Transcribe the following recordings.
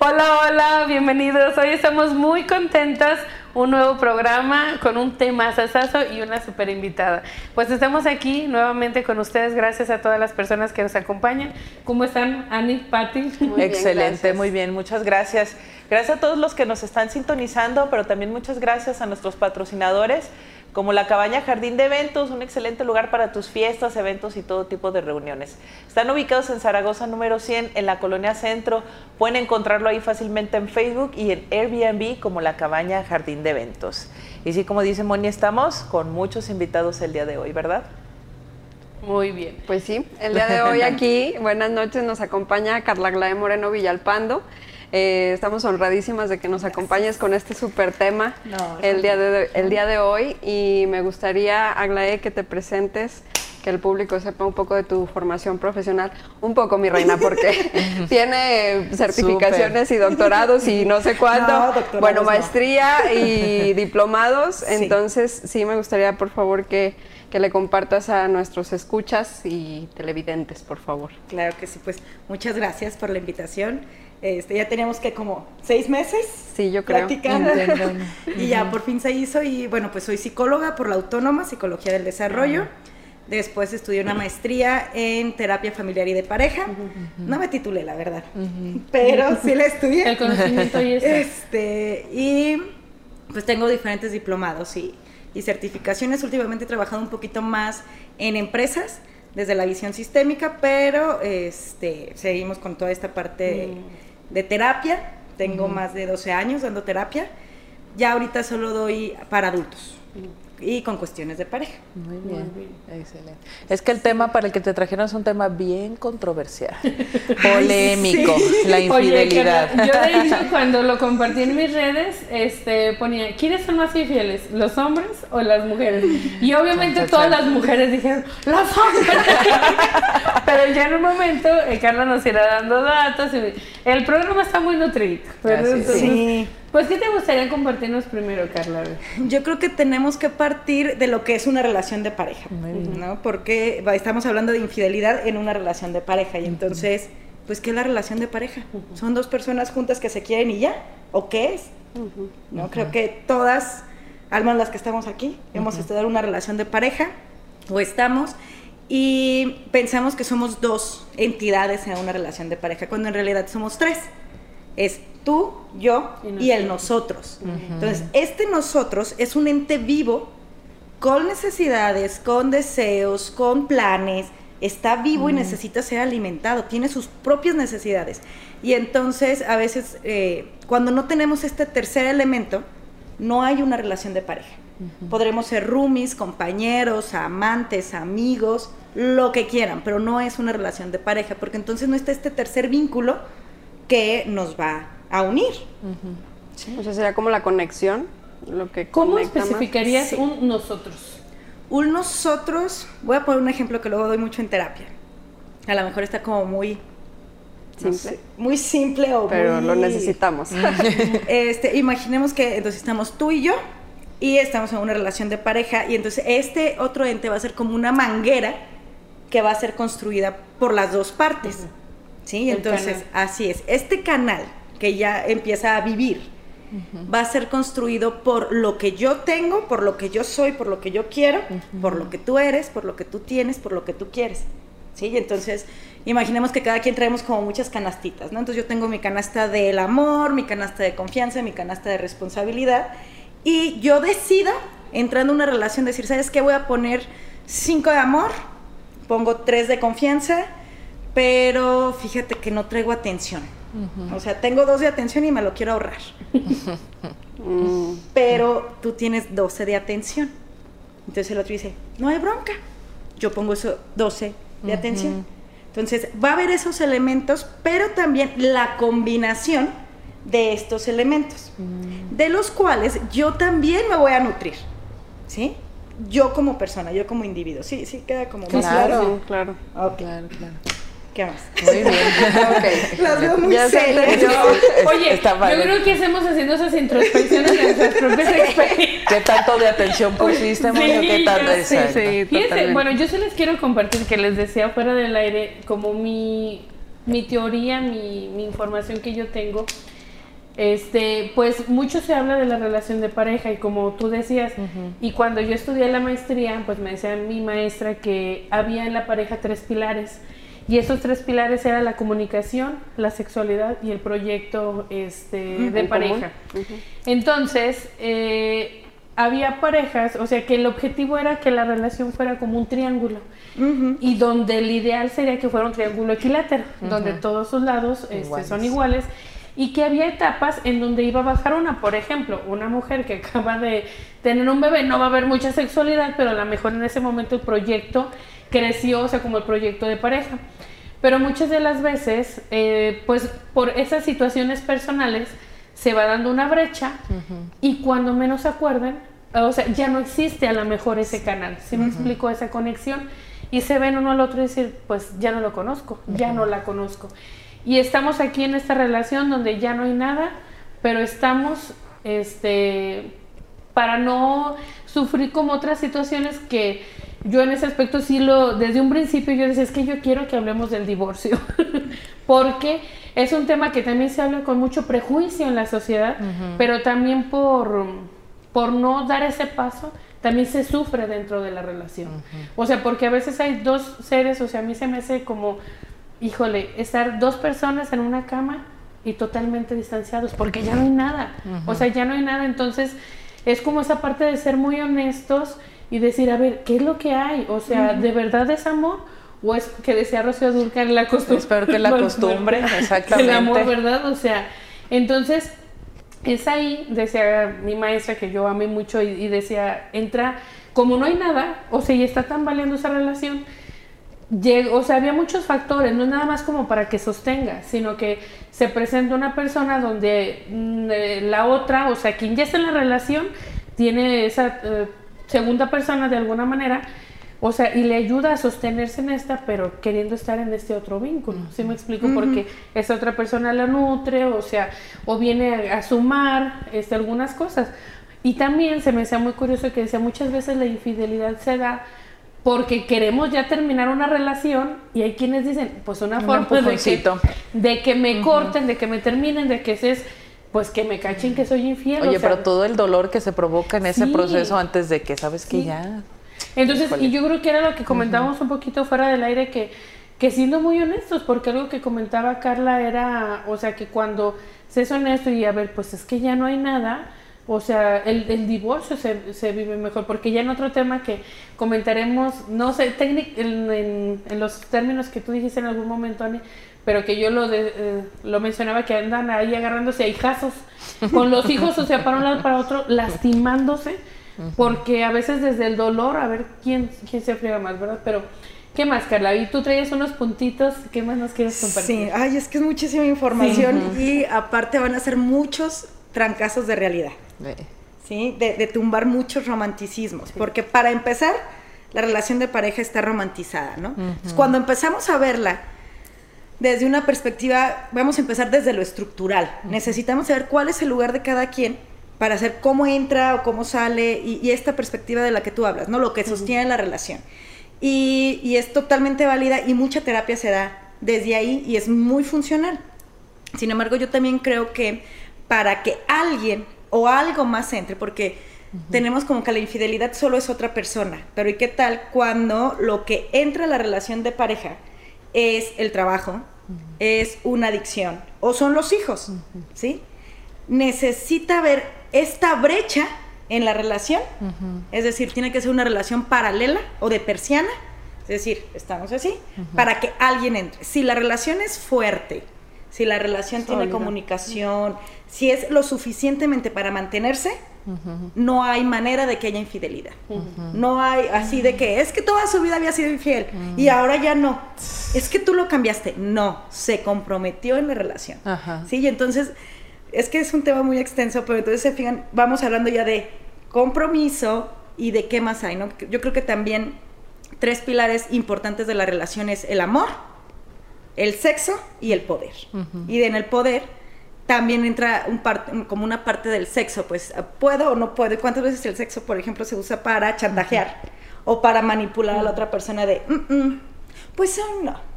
Hola, hola, bienvenidos. Hoy estamos muy contentas. Un nuevo programa con un tema sasazo y una super invitada. Pues estamos aquí nuevamente con ustedes. Gracias a todas las personas que nos acompañan. ¿Cómo están, Ani, Patti? Excelente, muy bien. Muchas gracias. Gracias a todos los que nos están sintonizando, pero también muchas gracias a nuestros patrocinadores como la Cabaña Jardín de Eventos, un excelente lugar para tus fiestas, eventos y todo tipo de reuniones. Están ubicados en Zaragoza número 100, en la Colonia Centro. Pueden encontrarlo ahí fácilmente en Facebook y en Airbnb como la Cabaña Jardín de Eventos. Y sí, como dice Moni, estamos con muchos invitados el día de hoy, ¿verdad? Muy bien. Pues sí, el día de hoy aquí, buenas noches, nos acompaña Carla Glae Moreno Villalpando. Eh, estamos honradísimas de que nos acompañes con este súper tema el, día de, el día de hoy. Y me gustaría, Aglae, que te presentes que el público sepa un poco de tu formación profesional, un poco mi reina, porque tiene certificaciones y doctorados y no sé cuándo, bueno, maestría y diplomados, entonces sí me gustaría por favor que, que le compartas a nuestros escuchas y televidentes, por favor. Claro que sí, pues muchas gracias por la invitación. Este, ya teníamos que como seis meses sí, yo creo. practicando y ya por fin se hizo y bueno, pues soy psicóloga por la Autónoma, Psicología del Desarrollo. Después estudié una maestría en terapia familiar y de pareja. No me titulé, la verdad, pero sí la estudié. El conocimiento y eso. Este, y pues tengo diferentes diplomados y, y certificaciones. Últimamente he trabajado un poquito más en empresas desde la visión sistémica, pero este, seguimos con toda esta parte de terapia. Tengo más de 12 años dando terapia. Ya ahorita solo doy para adultos y con cuestiones de pareja. Muy bien, excelente. Es que el tema para el que te trajeron es un tema bien controversial, polémico, la infidelidad. Oye, yo de hecho cuando lo compartí en mis redes, este ponía, ¿quiénes son más infieles, los hombres o las mujeres? Y obviamente todas las mujeres dijeron, los hombres. Pero ya en un momento eh, Carla nos irá dando datos y el programa está muy nutrido. sí. Pues, ¿qué te gustaría compartirnos primero, Carla? Yo creo que tenemos que partir de lo que es una relación de pareja, ¿no? Porque estamos hablando de infidelidad en una relación de pareja y entonces, pues, ¿qué es la relación de pareja? ¿Son dos personas juntas que se quieren y ya? ¿O qué es? ¿No? Creo que todas, almas las que estamos aquí, hemos estudiado una relación de pareja o estamos y pensamos que somos dos entidades en una relación de pareja, cuando en realidad somos tres. Es tú, yo y, el nosotros. Entonces, este nosotros es un ente vivo con necesidades, con deseos, con planes, está vivo y necesita ser alimentado, tiene sus propias necesidades. Y entonces, a veces, eh, cuando no tenemos este tercer elemento, no hay una relación de pareja. Podremos ser roomies, compañeros, amantes, amigos, lo que quieran, pero no es una relación de pareja, porque entonces no está este tercer vínculo que nos va a unir. O sea, sería como la conexión, lo que ¿Cómo especificarías un nosotros? Un nosotros, voy a poner un ejemplo que luego doy mucho en terapia. A lo mejor está como muy simple, muy simple o pero lo necesitamos. este, imaginemos que entonces estamos tú y yo y estamos en una relación de pareja y entonces este otro ente va a ser como una manguera que va a ser construida por las dos partes. ¿Sí? entonces así es. Este canal que ya empieza a vivir, va a ser construido por lo que yo tengo, por lo que yo soy, por lo que yo quiero, por lo que tú eres, por lo que tú tienes, por lo que tú quieres. ¿Sí? entonces, imaginemos que cada quien traemos como muchas canastitas, ¿no? Entonces yo tengo mi canasta del amor, mi canasta de confianza, mi canasta de responsabilidad, y yo decido, entrando en una relación, decir, ¿sabes qué? Voy a poner cinco de amor, pongo tres de confianza, pero fíjate que no traigo atención. O sea, tengo dos de atención y me lo quiero ahorrar. Pero tú tienes 12 de atención. Entonces el otro dice, no hay bronca. Yo pongo eso 12 de atención. Entonces va a haber esos elementos, pero también la combinación de estos elementos, mm. de los cuales yo también me voy a nutrir. ¿Sí? Yo como persona, yo como individuo. Sí, sí, queda como más claro. Claro, claro. claro, claro. ¿Qué más? Muy bien. okay. Las veo muy serias. Oye, yo creo que hacemos haciendo esas introspecciones de nuestras propias experiencias. ¿Qué tanto de atención pusiste, sí, ¿Qué tanto? Sí, sí, Fíjense, bueno, yo se les quiero compartir que les decía fuera del aire como mi mi teoría, mi, mi información que yo tengo, este, pues mucho se habla de la relación de pareja y como tú decías, y cuando yo estudié la maestría, pues me decía mi maestra que había en la pareja tres pilares. Y esos tres pilares eran la comunicación, la sexualidad y el proyecto este, de pareja. Entonces, eh, había parejas, o sea que el objetivo era que la relación fuera como un triángulo. Y donde el ideal sería que fuera un triángulo equilátero, donde todos sus lados este, son iguales. Y que había etapas en donde iba a bajar una, por ejemplo, una mujer que acaba de tener un bebé, no va a haber mucha sexualidad, pero a lo mejor en ese momento el proyecto creció, o sea, como el proyecto de pareja. Pero muchas de las veces, eh, pues por esas situaciones personales, se va dando una brecha y cuando menos se acuerden, o sea, ya no existe a lo mejor ese canal, ¿sí me explico? Esa conexión y se ven uno al otro y decir, pues ya no lo conozco, ya no la conozco. Y estamos aquí en esta relación donde ya no hay nada, pero estamos, este, para no sufrir como otras situaciones que yo en ese aspecto sí lo, desde un principio yo decía, es que yo quiero que hablemos del divorcio, porque es un tema que también se habla con mucho prejuicio en la sociedad, pero también por, por no dar ese paso, también se sufre dentro de la relación. O sea, porque a veces hay dos seres, o sea, a mí se me hace como híjole, estar dos personas en una cama y totalmente distanciados, porque ya no hay nada. O sea, ya no hay nada. Entonces, es como esa parte de ser muy honestos y decir, a ver, ¿qué es lo que hay? O sea, ¿de verdad es amor? ¿O es que decía Rocío Durcan la costumbre? Espero que la costumbre, exactamente. El amor, ¿verdad? O sea, entonces, es ahí, decía mi maestra, que yo amé mucho, y, y decía, entra, como no hay nada, o sea, y está tan valiendo esa relación, o sea, había muchos factores, no es nada más como para que sostenga, sino que se presenta una persona donde mm, eh, la otra, o sea, quien ya está en la relación, tiene esa eh, segunda persona de alguna manera, o sea, y le ayuda a sostenerse en esta, pero queriendo estar en este otro vínculo. ¿Sí me explico? Porque esa otra persona la nutre, o sea, o viene a, sumar este, algunas cosas. Y también se me hacía muy curioso que decía, muchas veces la infidelidad se da porque queremos ya terminar una relación y hay quienes dicen, pues una forma de que, de que, me corten, de que me terminen, de que es pues que me cachen que soy infiel. Oye, pero todo el dolor que se provoca en ese proceso antes de que sabes que ya... Entonces, y yo creo que era lo que comentábamos un poquito fuera del aire, que, que siendo muy honestos, porque algo que comentaba Carla era, o sea, que cuando se es honesto y a ver, pues es que ya no hay nada, o sea, el, el divorcio se, se, vive mejor, porque ya en otro tema que comentaremos, no sé, en, en, los términos que tú dijiste en algún momento, Ani, pero que yo lo, de, eh, lo mencionaba, que andan ahí agarrándose a hijazos con los hijos, o sea, para un lado para otro, lastimándose, porque a veces desde el dolor, a ver quién, quién se friega más, ¿verdad? Pero, ¿qué más, Carla? Y tú traías unos puntitos, ¿qué más nos quieres compartir? Sí, ay, es que es muchísima información y aparte van a ser muchos trancazos de realidad. ¿sí? De, tumbar muchos romanticismos, porque para empezar, la relación de pareja está romantizada, ¿no? cuando empezamos a verla desde una perspectiva, vamos a empezar desde lo estructural, necesitamos saber cuál es el lugar de cada quien para hacer cómo entra o cómo sale y, esta perspectiva de la que tú hablas, ¿no? Lo que sostiene la relación. Y, y es totalmente válida y mucha terapia se da desde ahí y es muy funcional. Sin embargo, yo también creo que para que alguien o algo más entre, porque tenemos como que la infidelidad solo es otra persona, pero ¿y qué tal cuando lo que entra a la relación de pareja es el trabajo, es una adicción o son los hijos, ¿sí? Necesita haber esta brecha en la relación, es decir, tiene que ser una relación paralela o de persiana, es decir, estamos así, para que alguien entre. Si la relación es fuerte, si la relación tiene comunicación, si es lo suficientemente para mantenerse, no hay manera de que haya infidelidad. No hay así de que es que toda su vida había sido infiel y ahora ya no. Es que tú lo cambiaste. No, se comprometió en la relación. Sí, y entonces es que es un tema muy extenso, pero entonces se fijan, vamos hablando ya de compromiso y de qué más hay, ¿no? Yo creo que también tres pilares importantes de la relación es el amor, el sexo y el poder. Y en el poder también entra un como una parte del sexo, pues puedo o no puedo. ¿Cuántas veces el sexo, por ejemplo, se usa para chantajear o para manipular a la otra persona de, mm, mm, pues aún no?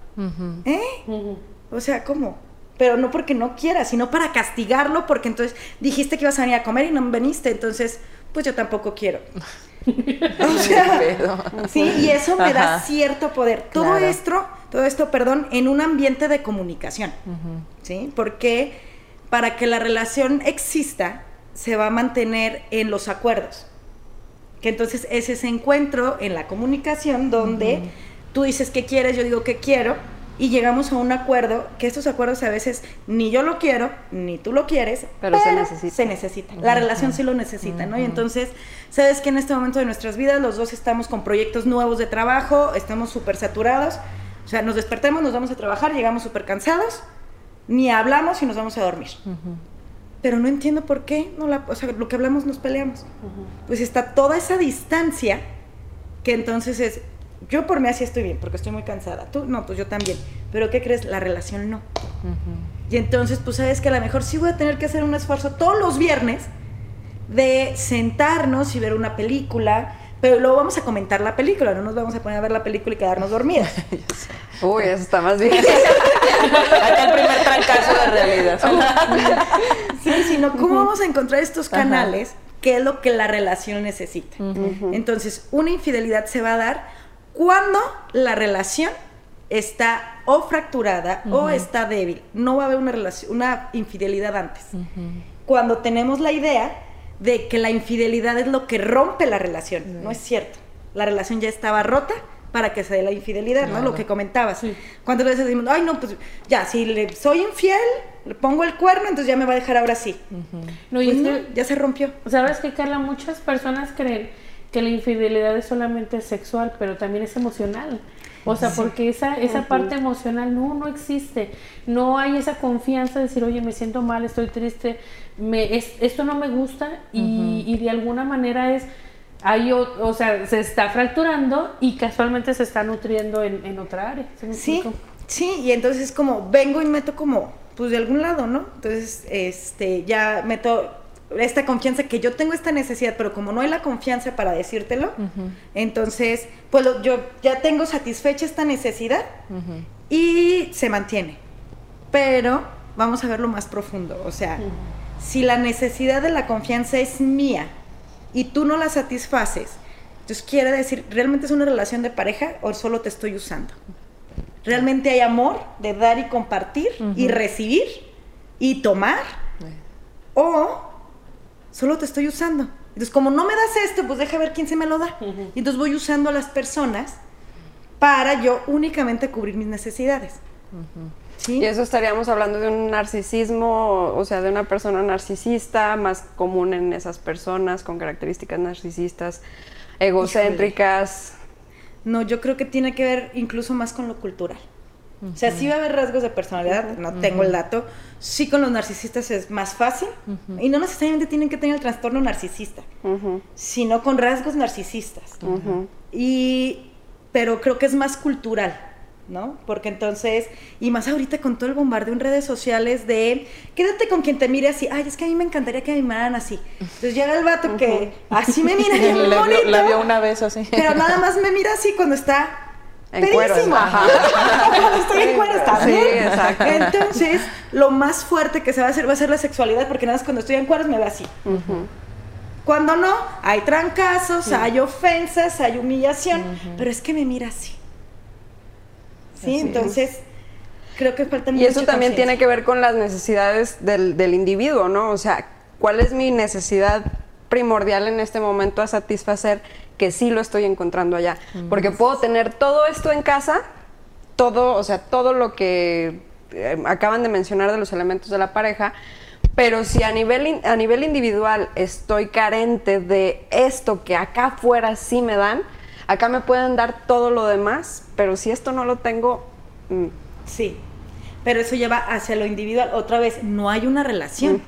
¿Eh? O sea, ¿cómo? Pero no porque no quieras, sino para castigarlo, porque entonces dijiste que ibas a venir a comer y no veniste, entonces, pues yo tampoco quiero. o sea, sí, y eso me da cierto poder. Todo esto, todo esto, perdón, en un ambiente de comunicación, ¿sí? Porque para que la relación exista, se va a mantener en los acuerdos. Que entonces es ese encuentro en la comunicación donde tú dices que quieres, yo digo que quiero, y llegamos a un acuerdo, que estos acuerdos a veces ni yo lo quiero, ni tú lo quieres, pero, se necesita. Se necesita. La relación sí lo necesita, ¿no? Y entonces, sabes que en este momento de nuestras vidas los dos estamos con proyectos nuevos de trabajo, estamos súper saturados, o sea, nos despertamos, nos vamos a trabajar, llegamos súper cansados, ni hablamos y nos vamos a dormir. Pero no entiendo por qué, no la, o sea, lo que hablamos nos peleamos. Pues está toda esa distancia que entonces es, yo por mí así estoy bien, porque estoy muy cansada. Tú, no, pues yo también. Pero ¿qué crees? La relación no. Y entonces, pues sabes que a lo mejor sí voy a tener que hacer un esfuerzo todos los viernes de sentarnos y ver una película, pero luego vamos a comentar la película, no nos vamos a poner a ver la película y quedarnos dormidas. Uy, eso está más bien. Acá el primer trancazo de realidad. sí, sino cómo vamos a encontrar estos canales, qué es lo que la relación necesita. Entonces, una infidelidad se va a dar cuando la relación está o fracturada o está débil. No va a haber una, relación, una infidelidad antes. Cuando tenemos la idea de que la infidelidad es lo que rompe la relación. No es cierto. La relación ya estaba rota para que se dé la infidelidad, ¿no? Lo que comentabas. ¿Cuántas veces decimos, ay, no, pues ya, si le soy infiel, le pongo el cuerno, entonces ya me va a dejar ahora sí. no, pues ya se rompió. ¿Sabes qué, Carla? Muchas personas creen que la infidelidad es solamente sexual, pero también es emocional. O sea, porque esa, esa parte emocional no, no existe. No hay esa confianza de decir, oye, me siento mal, estoy triste, me, es, esto no me gusta y, y de alguna manera es hay, o, sea, se está fracturando y casualmente se está nutriendo en, otra área. sí, sí, y entonces como vengo y meto como, pues de algún lado, ¿no? Entonces, este, ya meto esta confianza que yo tengo esta necesidad, pero como no hay la confianza para decírtelo, entonces, pues yo ya tengo satisfecha esta necesidad y se mantiene. Pero vamos a verlo más profundo, o sea, si la necesidad de la confianza es mía, y tú no la satisfaces, entonces quiere decir, ¿realmente es una relación de pareja o solo te estoy usando? ¿Realmente hay amor de dar y compartir y recibir y tomar? ¿O solo te estoy usando? Entonces, como no me das esto, pues deja ver quién se me lo da. Y entonces voy usando a las personas para yo únicamente cubrir mis necesidades. Y eso estaríamos hablando de un narcisismo, o sea, de una persona narcisista, más común en esas personas con características narcisistas, egocéntricas. No, yo creo que tiene que ver incluso más con lo cultural. O sea, sí va a haber rasgos de personalidad, no tengo el dato. Sí con los narcisistas es más fácil y no necesariamente tienen que tener el trastorno narcisista, sino con rasgos narcisistas. Y pero creo que es más cultural. ¿no? Porque entonces, y más ahorita con todo el bombardeo en redes sociales de quédate con quien te mire así, ay, es que a mí me encantaría que me miraran así. Entonces llega el vato que así me mira bien bonito. La vio una vez así. Pero nada más me mira así cuando está en pedísimo. cuando estoy en cuero sí, Exacto. Entonces, lo más fuerte que se va a hacer va a ser la sexualidad, porque nada más cuando estoy en cueros me ve así. Cuando no, hay trancazos, hay ofensas, hay humillación, pero es que me mira así. Sí, entonces creo que falta Y eso también tiene que ver con las necesidades del, del individuo, ¿no? O sea, ¿cuál es mi necesidad primordial en este momento a satisfacer que sí lo estoy encontrando allá? Porque puedo tener todo esto en casa, todo, o sea, todo lo que eh, acaban de mencionar de los elementos de la pareja, pero si a nivel, a nivel individual estoy carente de esto que acá afuera sí me dan, Acá me pueden dar todo lo demás, pero si esto no lo tengo... Mm. Sí, pero eso lleva hacia lo individual. Otra vez, no hay una relación,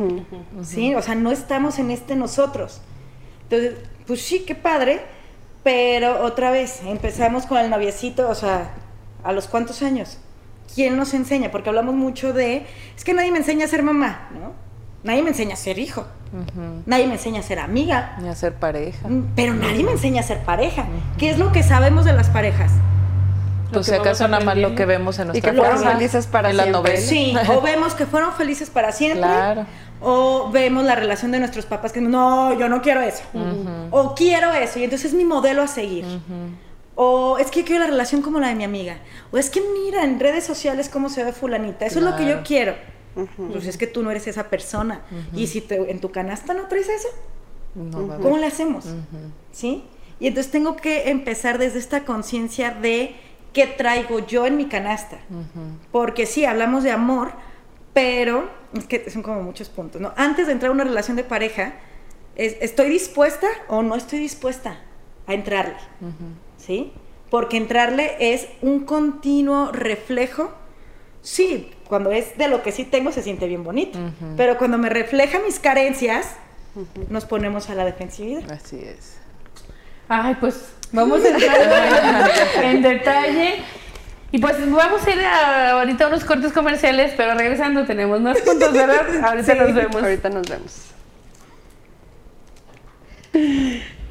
¿sí? O sea, no estamos en este nosotros. Entonces, pues sí, qué padre, pero otra vez, empezamos con el noviecito, o sea, ¿a los cuántos años? ¿Quién nos enseña? Porque hablamos mucho de, es que nadie me enseña a ser mamá, ¿no? Nadie me enseña a ser hijo. Nadie me enseña a ser amiga. Ni a ser pareja. Mm, pero nadie me enseña a ser pareja. ¿Qué es lo que sabemos de las parejas? Pues si acaso nada más lo que vemos en nuestra Y que fueron felices para siempre. Sí, o vemos que fueron felices para siempre. Claro. O vemos la relación de nuestros papás que no, yo no quiero eso. O quiero eso. Y entonces es mi modelo a seguir. O es que yo quiero la relación como la de mi amiga. O es que mira en redes sociales cómo se ve fulanita. Eso es lo que yo quiero. Pues es que tú no eres esa persona. Y si te, en tu canasta no traes eso, ¿cómo le hacemos? ¿Sí? Y entonces tengo que empezar desde esta conciencia de qué traigo yo en mi canasta. Porque sí, hablamos de amor, pero es que son como muchos puntos, ¿no? Antes de entrar a una relación de pareja, ¿estoy dispuesta o no estoy dispuesta a entrarle? ¿Sí? Porque entrarle es un continuo reflejo. Sí, cuando es de lo que sí tengo se siente bien bonito, pero cuando me refleja mis carencias, nos ponemos a la defensividad. Así es. Ay, pues vamos a entrar en detalle. Y pues vamos a ir a, ahorita a unos cortes comerciales, pero regresando tenemos más puntos, ¿verdad? Ahorita nos vemos. Ahorita nos vemos.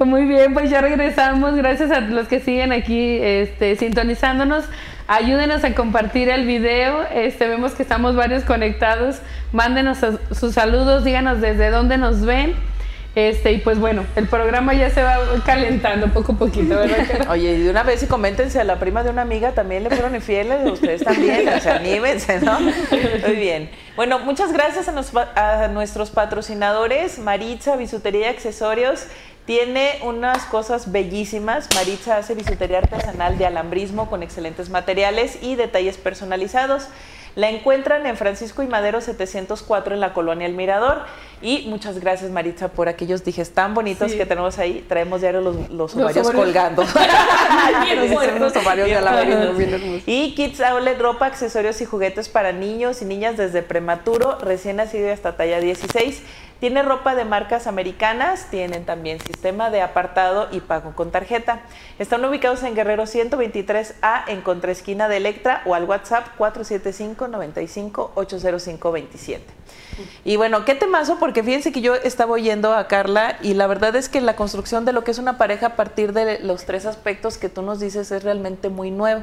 Muy bien, pues ya regresamos. Gracias a los que siguen aquí este, sintonizándonos. Ayúdenos a compartir el video. Este, vemos que estamos varios conectados. Mándenos sus saludos, díganos desde dónde nos ven. Este, y pues bueno, el programa ya se va calentando poco a poquito, ¿verdad? Oye, y de una vez y coméntense a la prima de una amiga, también le fueron infieles, ustedes también, o sea, anímense, ¿no? Muy bien. Bueno, muchas gracias a, a nuestros patrocinadores, Maritza, Bisutería y Accesorios. Tiene unas cosas bellísimas. Maritza hace bisutería artesanal de alambrismo con excelentes materiales y detalles personalizados. La encuentran en Francisco y Madero 704 en la colonia El Mirador. Y muchas gracias, Maritza, por aquellos dijes tan bonitos que tenemos ahí. Traemos diario los, los, ovarios colgando. los ovarios de y Kids Outlet, ropa, accesorios y juguetes para niños y niñas desde prematuro, recién nacido hasta talla 16. Tiene ropa de marcas americanas, tienen también sistema de apartado y pago con tarjeta. Están ubicados en Guerrero 123A en contraesquina de Electra o al WhatsApp 475 95 805 27. Y bueno, qué temazo, porque fíjense que yo estaba oyendo a Carla y la verdad es que la construcción de lo que es una pareja a partir de los tres aspectos que tú nos dices es realmente muy nuevo.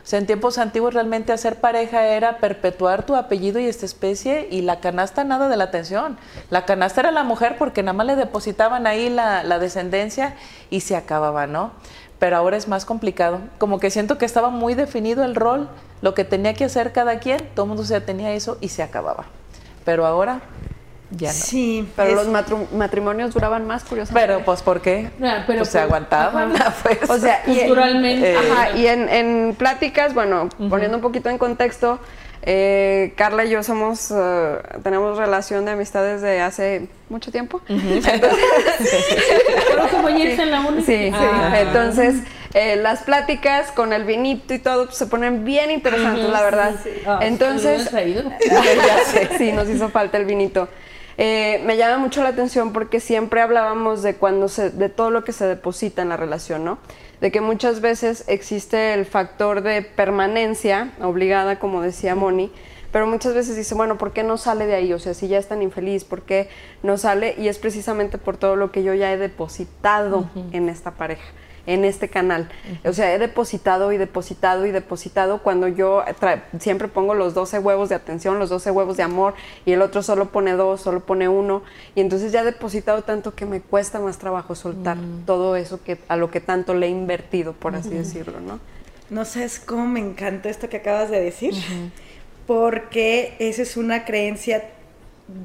O en tiempos antiguos realmente hacer pareja era perpetuar tu apellido y esta especie y la canasta nada de la atención. La canasta era la mujer porque nada más le depositaban ahí la, descendencia y se acababa, ¿no? Pero ahora es más complicado. Como que siento que estaba muy definido el rol, lo que tenía que hacer cada quien, todo el mundo ya tenía eso y se acababa. Pero ahora ya no. Sí, pero los matrimonios duraban más, curiosamente. Pero, pues, ¿por qué? Ah, pero pues, se aguantaban. Pues, o sea, culturalmente. Y, ajá, y en, en, pláticas, bueno, poniendo un poquito en contexto, eh, Carla y yo somos, uh, tenemos relación de amistad desde hace mucho tiempo. Uh -huh. como en la Sí, sí. Ah. Entonces, eh, las pláticas con el vinito y todo pues, se ponen bien interesantes, uh -huh, la verdad. Sí, sí. Oh, Entonces, sí, nos hizo falta el vinito. Eh, me llama mucho la atención porque siempre hablábamos de cuando se, de todo lo que se deposita en la relación, ¿no? De que muchas veces existe el factor de permanencia obligada, como decía Moni, pero muchas veces dice, bueno, ¿por qué no sale de ahí? O sea, si ya es tan infeliz, ¿por qué no sale? Y es precisamente por todo lo que yo ya he depositado uh -huh. en esta pareja en este canal. Uh -huh. O sea, he depositado y depositado y depositado cuando yo siempre pongo los 12 huevos de atención, los 12 huevos de amor y el otro solo pone dos, solo pone uno. Y entonces ya he depositado tanto que me cuesta más trabajo soltar uh -huh. todo eso que a lo que tanto le he invertido, por así uh -huh. decirlo, ¿no? No sabes cómo me encanta esto que acabas de decir, porque esa es una creencia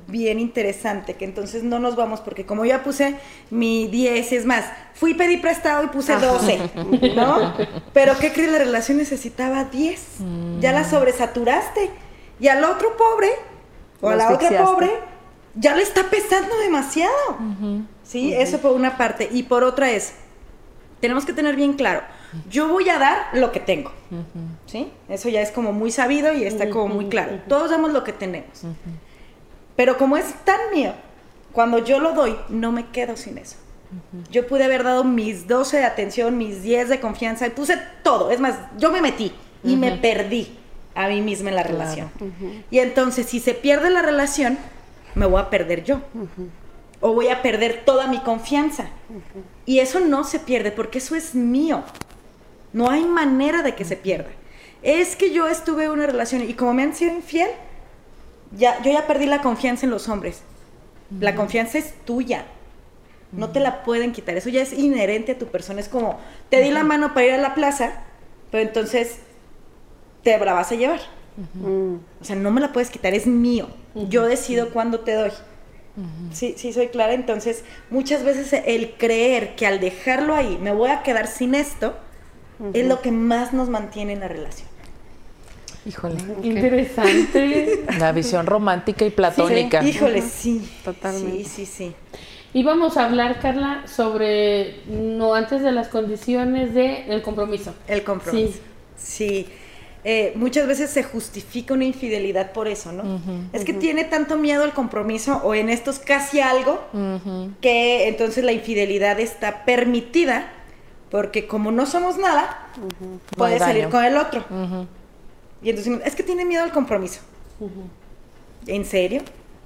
bien interesante, que entonces no nos vamos, porque como ya puse mi 10, es más, fui pedí prestado y puse 12, ¿no? Pero ¿qué crees? La relación necesitaba 10, mm. ya la sobresaturaste, y al otro pobre, o a la otra pobre, ya le está pesando demasiado, uh -huh. ¿sí? Uh -huh. Eso por una parte, y por otra es, tenemos que tener bien claro, yo voy a dar lo que tengo, uh -huh. ¿sí? Eso ya es como muy sabido y está como muy claro, todos damos lo que tenemos. Pero como es tan mío, cuando yo lo doy, no me quedo sin eso. Uh -huh. Yo pude haber dado mis 12 de atención, mis 10 de confianza, y puse todo. Es más, yo me metí y uh -huh. me perdí a mí misma en la claro. relación. Uh -huh. Y entonces, si se pierde la relación, me voy a perder yo. O voy a perder toda mi confianza. Y eso no se pierde porque eso es mío. No hay manera de que se pierda. Es que yo estuve en una relación y como me han sido infiel, ya, yo ya perdí la confianza en los hombres. La confianza es tuya. No te la pueden quitar. Eso ya es inherente a tu persona. Es como, te di la mano para ir a la plaza, pero entonces te la vas a llevar. O sea, no me la puedes quitar, es mío. Yo decido cuándo te doy. Sí, sí, soy clara. Entonces, muchas veces el creer que al dejarlo ahí me voy a quedar sin esto es lo que más nos mantiene en la relación. Híjole. Interesante. La visión romántica y platónica. híjole, sí. Totalmente. Sí, sí, sí. Y vamos a hablar, Carla, sobre, no antes de las condiciones del compromiso. El compromiso. Sí. Eh, muchas veces se justifica una infidelidad por eso, ¿no? es que tiene tanto miedo al compromiso o en estos casi algo que entonces la infidelidad está permitida porque como no somos nada, puede salir con el otro. Y entonces es que tiene miedo al compromiso. ¿En serio?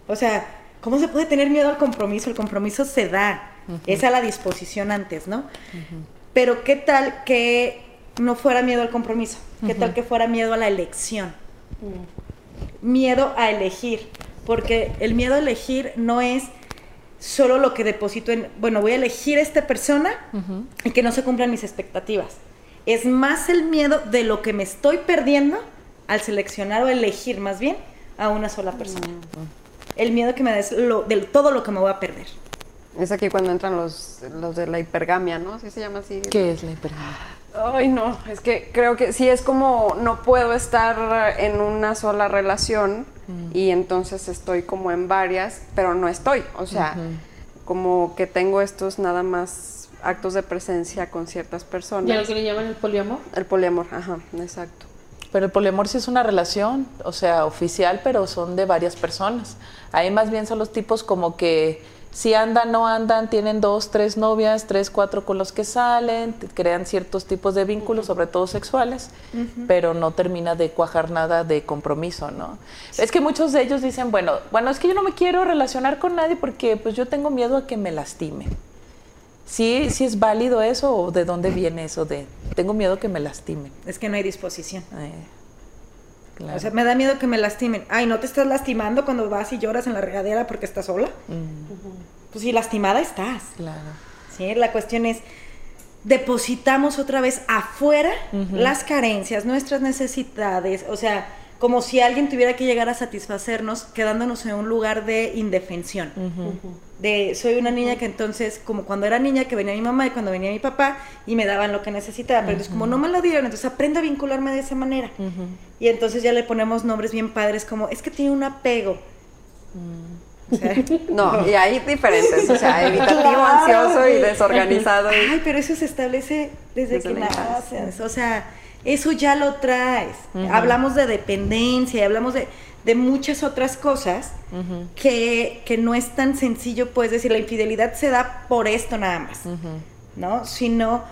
O sea, ¿cómo se puede tener miedo al compromiso? El compromiso se da. Es a la disposición antes, ¿no? Pero ¿qué tal que no fuera miedo al compromiso? ¿Qué tal que fuera miedo a la elección? Miedo a elegir, porque el miedo a elegir no es solo lo que deposito en, bueno, voy a elegir a esta persona y que no se cumplan mis expectativas. Es más el miedo de lo que me estoy perdiendo al seleccionar o elegir más bien a una sola persona. El miedo que me da es lo, de todo lo que me voy a perder. Es aquí cuando entran los, los de la hipergamia, ¿no? ¿Sí se llama así? ¿Qué es la hipergamia? Ay, no, es que creo que sí es como no puedo estar en una sola relación mm. y entonces estoy como en varias, pero no estoy. O sea, como que tengo estos nada más actos de presencia con ciertas personas. ¿Y a lo que le llaman el poliamor? El poliamor, ajá, exacto. Pero el poliamor sí es una relación, o sea, oficial, pero son de varias personas. Ahí más bien son los tipos como que si andan, no andan, tienen dos, tres novias, tres, cuatro con los que salen, crean ciertos tipos de vínculos, sobre todo sexuales, pero no termina de cuajar nada de compromiso, ¿no? Es que muchos de ellos dicen, bueno, bueno, es que yo no me quiero relacionar con nadie porque pues yo tengo miedo a que me lastime. ¿Sí, sí es válido eso o de dónde viene eso de tengo miedo que me lastimen? Es que no hay disposición. Eh. O sea, me da miedo que me lastimen. Ay, ¿no te estás lastimando cuando vas y lloras en la regadera porque estás sola? Mm. Pues sí, lastimada estás. Claro. Sí, la cuestión es, depositamos otra vez afuera las carencias, nuestras necesidades, o sea, como si alguien tuviera que llegar a satisfacernos quedándonos en un lugar de indefensión. De soy una niña que entonces, como cuando era niña, que venía mi mamá y cuando venía mi papá y me daban lo que necesitaba, pero entonces como no me lo dieron, entonces aprendo a vincularme de esa manera. Y entonces ya le ponemos nombres bien padres como, es que tiene un apego. Mm. no, y hay diferentes, o sea, evitativo, ansioso y desorganizado. Ay, pero eso se establece desde, que naces, o sea, eso ya lo traes. Hablamos de dependencia, hablamos de, muchas otras cosas que, no es tan sencillo, pues decir, la infidelidad se da por esto nada más, ¿no? Sino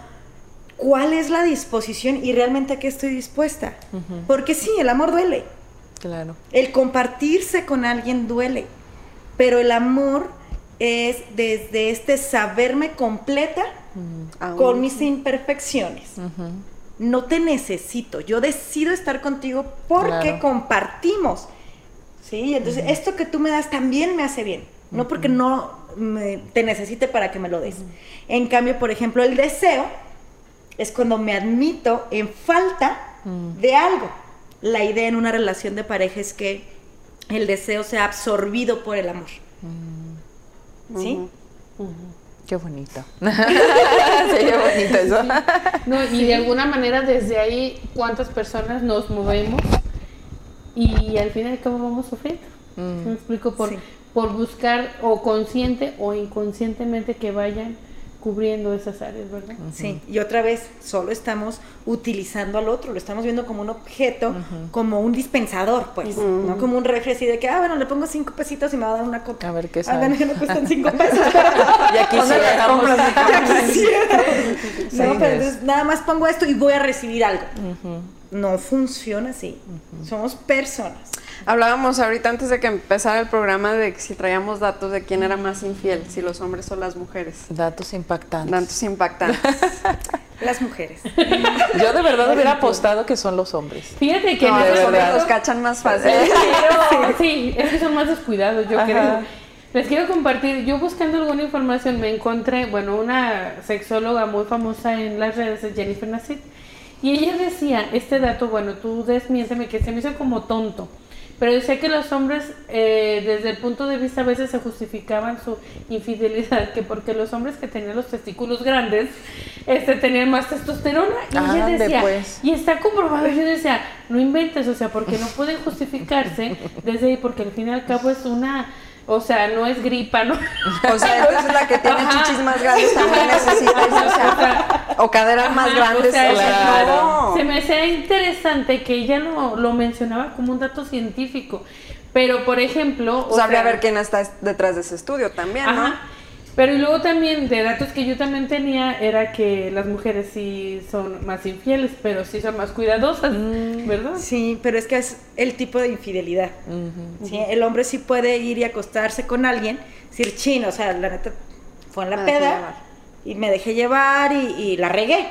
cuál es la disposición y realmente a qué estoy dispuesta. Porque sí, el amor duele. Claro. El compartirse con alguien duele. Pero el amor es desde este saberme completa con mis imperfecciones no te necesito, yo decido estar contigo porque compartimos. ¿Sí? Entonces, esto que tú me das también me hace bien, no porque no te necesite para que me lo des. En cambio, por ejemplo, el deseo es cuando me admito en falta de algo. La idea en una relación de pareja es que el deseo sea absorbido por el amor. ¿Sí? Qué bonito. Sería bonito eso. No, y de alguna manera desde ahí, ¿cuántas personas nos movemos? Y al final, ¿cómo vamos sufriendo? Mm. Me explico, por, por buscar o consciente o inconscientemente que vayan cubriendo esas áreas, ¿verdad? Sí, y otra vez, solo estamos utilizando al otro, lo estamos viendo como un objeto, como un dispensador, pues, no como un refri así de que, ah, bueno, le pongo cinco pesitos y me va a dar una coca. A ver qué ah, sabe. Ah, bueno, que no cuestan cinco pesos. y aquí sí No, pero entonces nada más pongo esto y voy a recibir algo. No funciona así. Somos personas. Hablábamos ahorita antes de que empezara el programa de que si traíamos datos de quién era más infiel, si los hombres o las mujeres. Datos impactantes. Datos impactantes. Las mujeres. Yo de verdad hubiera apostado que son los hombres. Fíjate que no, en los los cachan más fácil. sí, es que son más descuidados, yo creo. Les quiero compartir, yo buscando alguna información me encontré, bueno, una sexóloga muy famosa en las redes, Jennifer Nassit, y ella decía, este dato, bueno, tú desmiénteme, que se me hizo como tonto, pero decía que los hombres, eh, desde el punto de vista, a veces se justificaban su infidelidad, que porque los hombres que tenían los testículos grandes, este, tenían más testosterona. Y ella decía, pues. y está comprobado, yo decía, no inventes, o sea, porque no pueden justificarse desde ahí, porque al fin y al cabo es una o sea, no es gripa, ¿no? O sea, entonces la que tiene chichis más grandes también necesita o, o caderas más grandes. Se me hacía interesante que ella lo, lo mencionaba como un dato científico. Pero, por ejemplo... Pues habría ver quién está detrás de ese estudio también, ¿no? Pero y luego también, de datos que yo también tenía, era que las mujeres sí son más infieles, pero sí son más cuidadosas, mm. ¿verdad? Sí, pero es que es el tipo de infidelidad. ¿sí? El hombre sí puede ir y acostarse con alguien, decir, chino, o sea, la neta fue en la peda y me dejé llevar y, la regué.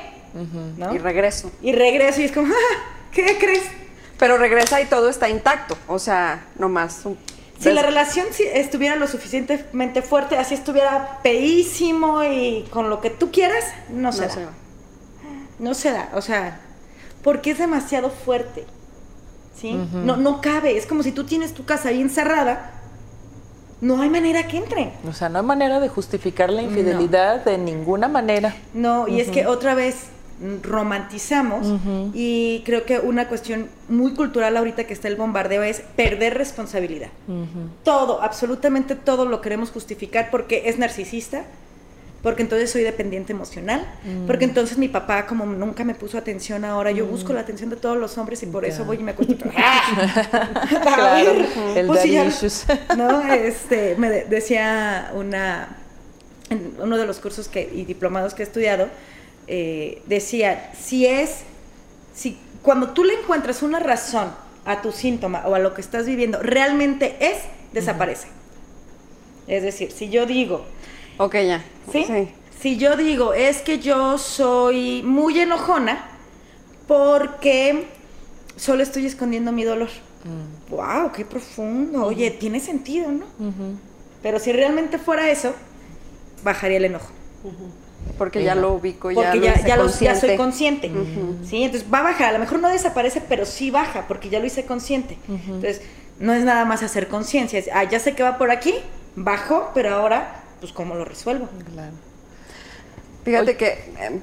¿no? Y regreso. Y regreso y es como, ah, ¿qué crees? Pero regresa y todo está intacto, o sea, nomás un si la relación estuviera lo suficientemente fuerte, así estuviera peísimo y con lo que tú quieras, no se da. No se da, o sea, porque es demasiado fuerte. ¿Sí? no, no cabe, es como si tú tienes tu casa ahí encerrada, no hay manera que entre. O sea, no hay manera de justificar la infidelidad de ninguna manera. No, y es que otra vez romantizamos y creo que una cuestión muy cultural ahorita que está el bombardeo es perder responsabilidad. Todo, absolutamente todo lo queremos justificar porque es narcisista, porque entonces soy dependiente emocional, porque entonces mi papá como nunca me puso atención ahora, yo busco la atención de todos los hombres y por eso voy y me acuesto. claro, el pues no, este, me decía una en uno de los cursos que y diplomados que he estudiado, eh, decía, si es, si cuando tú le encuentras una razón a tu síntoma o a lo que estás viviendo, realmente es, desaparece. Es decir, si yo digo... Ok, ya. ¿sí? Si yo digo, es que yo soy muy enojona porque solo estoy escondiendo mi dolor. ¡Wow! Mm. ¡Qué profundo! Oye, tiene sentido, ¿no? Pero si realmente fuera eso, bajaría el enojo. Porque ya lo ubico, ya porque ya, ya, lo, ya, soy consciente. ¿sí? Entonces va a bajar, a lo mejor no desaparece, pero sí baja, porque ya lo hice consciente. Entonces, no es nada más hacer conciencia, ah, ya sé que va por aquí, bajo, pero ahora, pues, ¿cómo lo resuelvo? Claro. Fíjate que, em,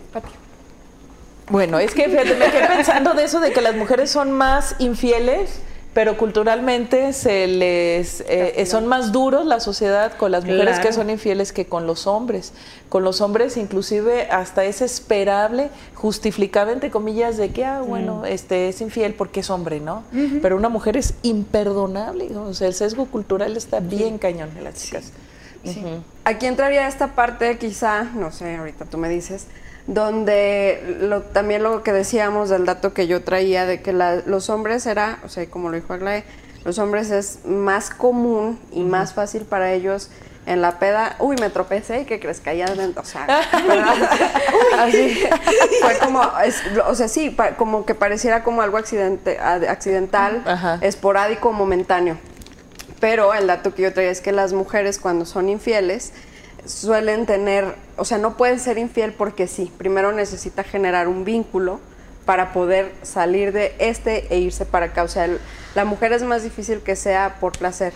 Bueno, es que fíjate, me quedé pensando de eso, de que las mujeres son más infieles pero culturalmente se les eh, son más duros la sociedad con las mujeres que son infieles que con los hombres. Con los hombres inclusive hasta es esperable, justificable entre comillas de que ah bueno este es infiel porque es hombre, ¿no? Pero una mujer es imperdonable, o sea el sesgo cultural está bien cañón de las chicas. Aquí entraría esta parte quizá, no sé, ahorita tú me dices, donde lo, también lo que decíamos del dato que yo traía de que los hombres era, o sea, como lo dijo Aglae, los hombres es más común y más fácil para ellos en la peda, uy, me tropecé y que crees que allá adentro, o sea, así, fue como, o sea, sí, como que pareciera como algo accidente, accidental, esporádico, momentáneo. Pero el dato que yo traía es que las mujeres cuando son infieles, suelen tener, o sea, no pueden ser infiel porque sí, primero necesita generar un vínculo para poder salir de este e irse para acá. O sea, la mujer es más difícil que sea por placer.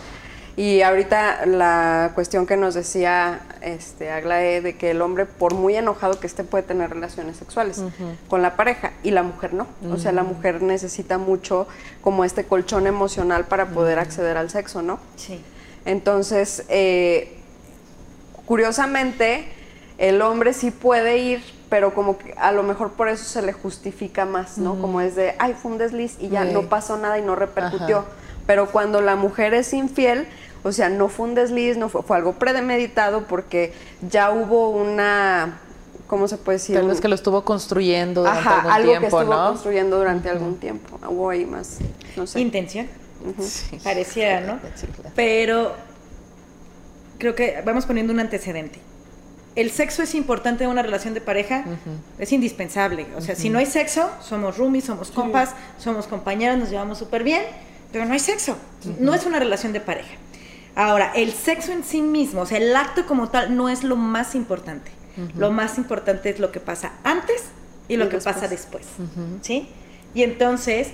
Y ahorita la cuestión que nos decía este, Aglae de que el hombre, por muy enojado que esté, puede tener relaciones sexuales con la pareja y la mujer no. O sea, la mujer necesita mucho como este colchón emocional para poder acceder al sexo, ¿no? Sí. Entonces, eh, Curiosamente, el hombre sí puede ir, pero como que a lo mejor por eso se le justifica más, ¿no? Como es de, ay, fue un desliz y ya no pasó nada y no repercutió. Pero cuando la mujer es infiel, o sea, no fue un desliz, no fue, fue algo premeditado porque ya hubo una ¿cómo se puede decir? Tal vez que lo estuvo construyendo durante algún algo que estuvo construyendo durante algún tiempo. Hubo ahí más, no sé. Intención. Pareciera, ¿no? Pero creo que vamos poniendo un antecedente. el sexo es importante en una relación de pareja, es indispensable. O sea, si no hay sexo, somos roomies, somos compas, somos compañeros, nos llevamos súper bien, pero no hay sexo. No es una relación de pareja. Ahora, el sexo en sí mismo, o sea, el acto como tal, no es lo más importante. Lo más importante es lo que pasa antes y lo que pasa después. ¿Sí? Y entonces,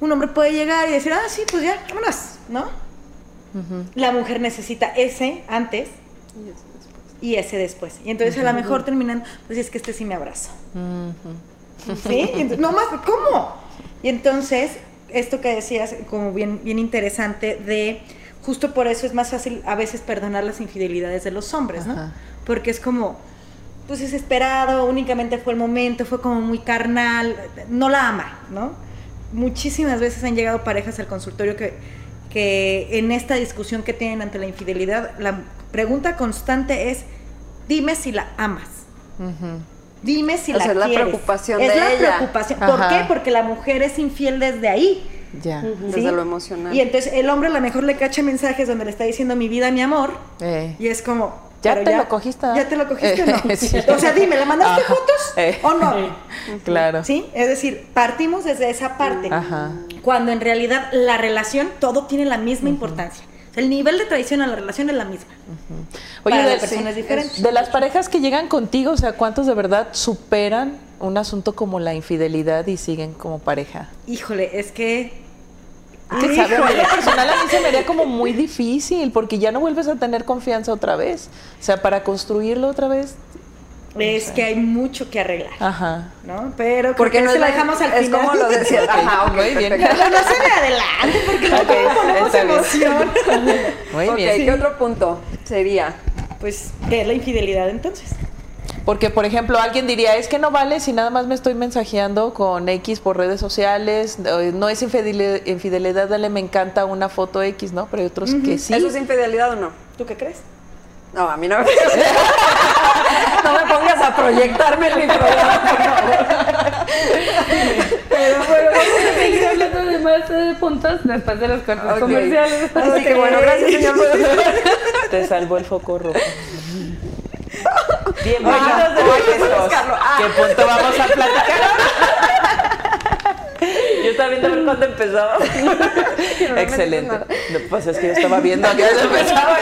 un hombre puede llegar y decir, ah, sí, pues ya, vámonos, ¿no? La mujer necesita ese antes y ese después. Y entonces a lo mejor terminan, pues es que este sí me abrazo. ¿Sí? no más, ¿cómo? Y entonces, esto que decías, como bien, bien interesante, de justo por eso es más fácil a veces perdonar las infidelidades de los hombres, ¿no? Porque es como, pues es esperado, únicamente fue el momento, fue como muy carnal, no la ama, ¿no? Muchísimas veces han llegado parejas al consultorio que, que en esta discusión que tienen ante la infidelidad, la pregunta constante es, dime si la amas. Dime si la quieres. Es la preocupación es de la ella. preocupación. ¿Por qué? Porque la mujer es infiel desde ahí. Ya. Desde lo emocional. Y entonces el hombre a lo mejor le cacha mensajes donde le está diciendo mi vida, mi amor. Eh. Y es como. ¿Ya te lo cogiste? ¿Ya te lo cogiste o no? Sí. O sea, dime, ¿le mandaste Ajá. fotos Eh. o no? Claro. ¿Sí? Es decir, partimos desde esa parte. Ajá. Cuando en realidad la relación, todo tiene la misma importancia. O sea, el nivel de traición a la relación es la misma. Oye, Para de, las personas sí, diferentes. de las parejas que llegan contigo, o sea, ¿cuántos de verdad superan un asunto como la infidelidad y siguen como pareja? Híjole, es que. Que sabe, a mí lo personal a mí se me haría como muy difícil porque ya no vuelves a tener confianza otra vez. O sea, para construirlo otra vez. Es que hay mucho que arreglar. Ajá. ¿No? Pero Porque creo no que es se la dejamos al es final. como lo decía. Ajá, ok, Muy bien. perfecto. No, no se me adelante, porque luego Ok, ponemos está bien. emoción. Muy Ok, bien. ¿qué otro punto sería? Pues, ¿qué es la infidelidad entonces? Porque, por ejemplo, alguien diría, es que no vale si nada más me estoy mensajeando con X por redes sociales, eh, no es infideli- infidelidad, dale, me encanta una foto X, ¿no? Pero hay otros que sí. ¿Eso es infidelidad o no? ¿Tú qué crees? No, a mí no me No me pongas a proyectarme en mi programa, por favor. Pero bueno, vamos a seguir hablando de más eh, puntos después de los cortes comerciales. Así que bueno, gracias, señor. Te salvó el foco rojo. Bienvenidos Ah, de regreso. Ah. ¿Qué punto vamos a platicar? Yo estaba viendo a ver cuándo empezaba. no Excelente. No, pues es que yo estaba viendo a qué empezaba.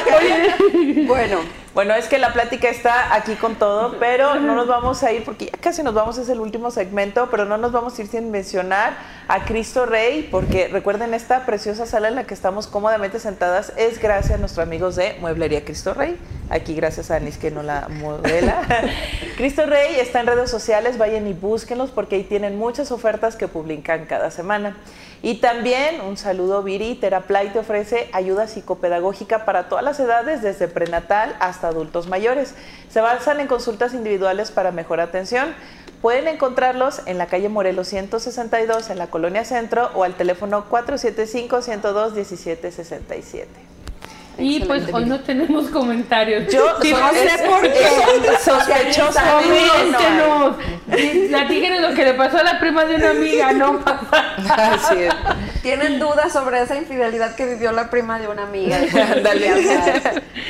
Bueno, Bueno, es que la plática está aquí con todo, pero no nos vamos a ir porque ya casi nos vamos, es el último segmento, pero no nos vamos a ir sin mencionar a Cristo Rey, porque recuerden esta preciosa sala en la que estamos cómodamente sentadas es gracias a nuestros amigos de Mueblería Cristo Rey. Aquí gracias a Anis que no la modela. Cristo Rey está en redes sociales, vayan y búsquenlos porque ahí tienen muchas ofertas que publican cada semana. Y también un saludo Viri, Teraplay te ofrece ayuda psicopedagógica para todas las edades, desde prenatal hasta adultos mayores. Se basan en consultas individuales para mejor atención. Pueden encontrarlos en la calle Morelos 162 en la Colonia Centro o al teléfono 475-102-1767. Y pues hoy no tenemos comentarios. Yo Sí, no sé es- por qué. sospechosamente. Platíquenos lo que le pasó a la prima de una amiga, ¿no? Así es. ¿tienen dudas sobre esa infidelidad que vivió la prima de una amiga? Ándale.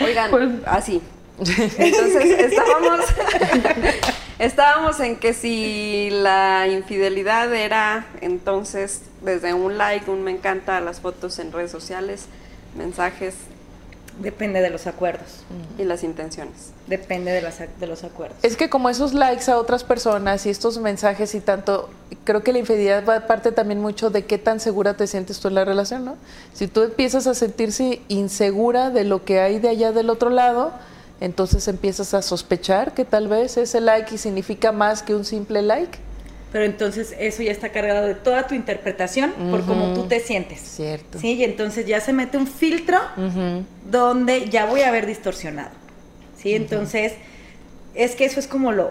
Oigan, Pues- así. Entonces, estábamos, estábamos en que si la infidelidad era entonces desde un like, un me encanta a las fotos en redes sociales, mensajes Depende de los acuerdos. y las intenciones. Depende de, las, ac- de los acuerdos. Es que como esos likes a otras personas y estos mensajes y tanto, creo que la infidelidad va parte también mucho de qué tan segura te sientes tú en la relación, ¿no? Si tú empiezas a sentirse insegura de lo que hay de allá del otro lado, entonces empiezas a sospechar que tal vez ese like significa más que un simple like. Pero entonces eso ya está cargado de toda tu interpretación por cómo tú te sientes. Cierto. Sí, y entonces ya se mete un filtro donde ya voy a ver distorsionado. ¿Sí? Entonces, es que eso es como lo,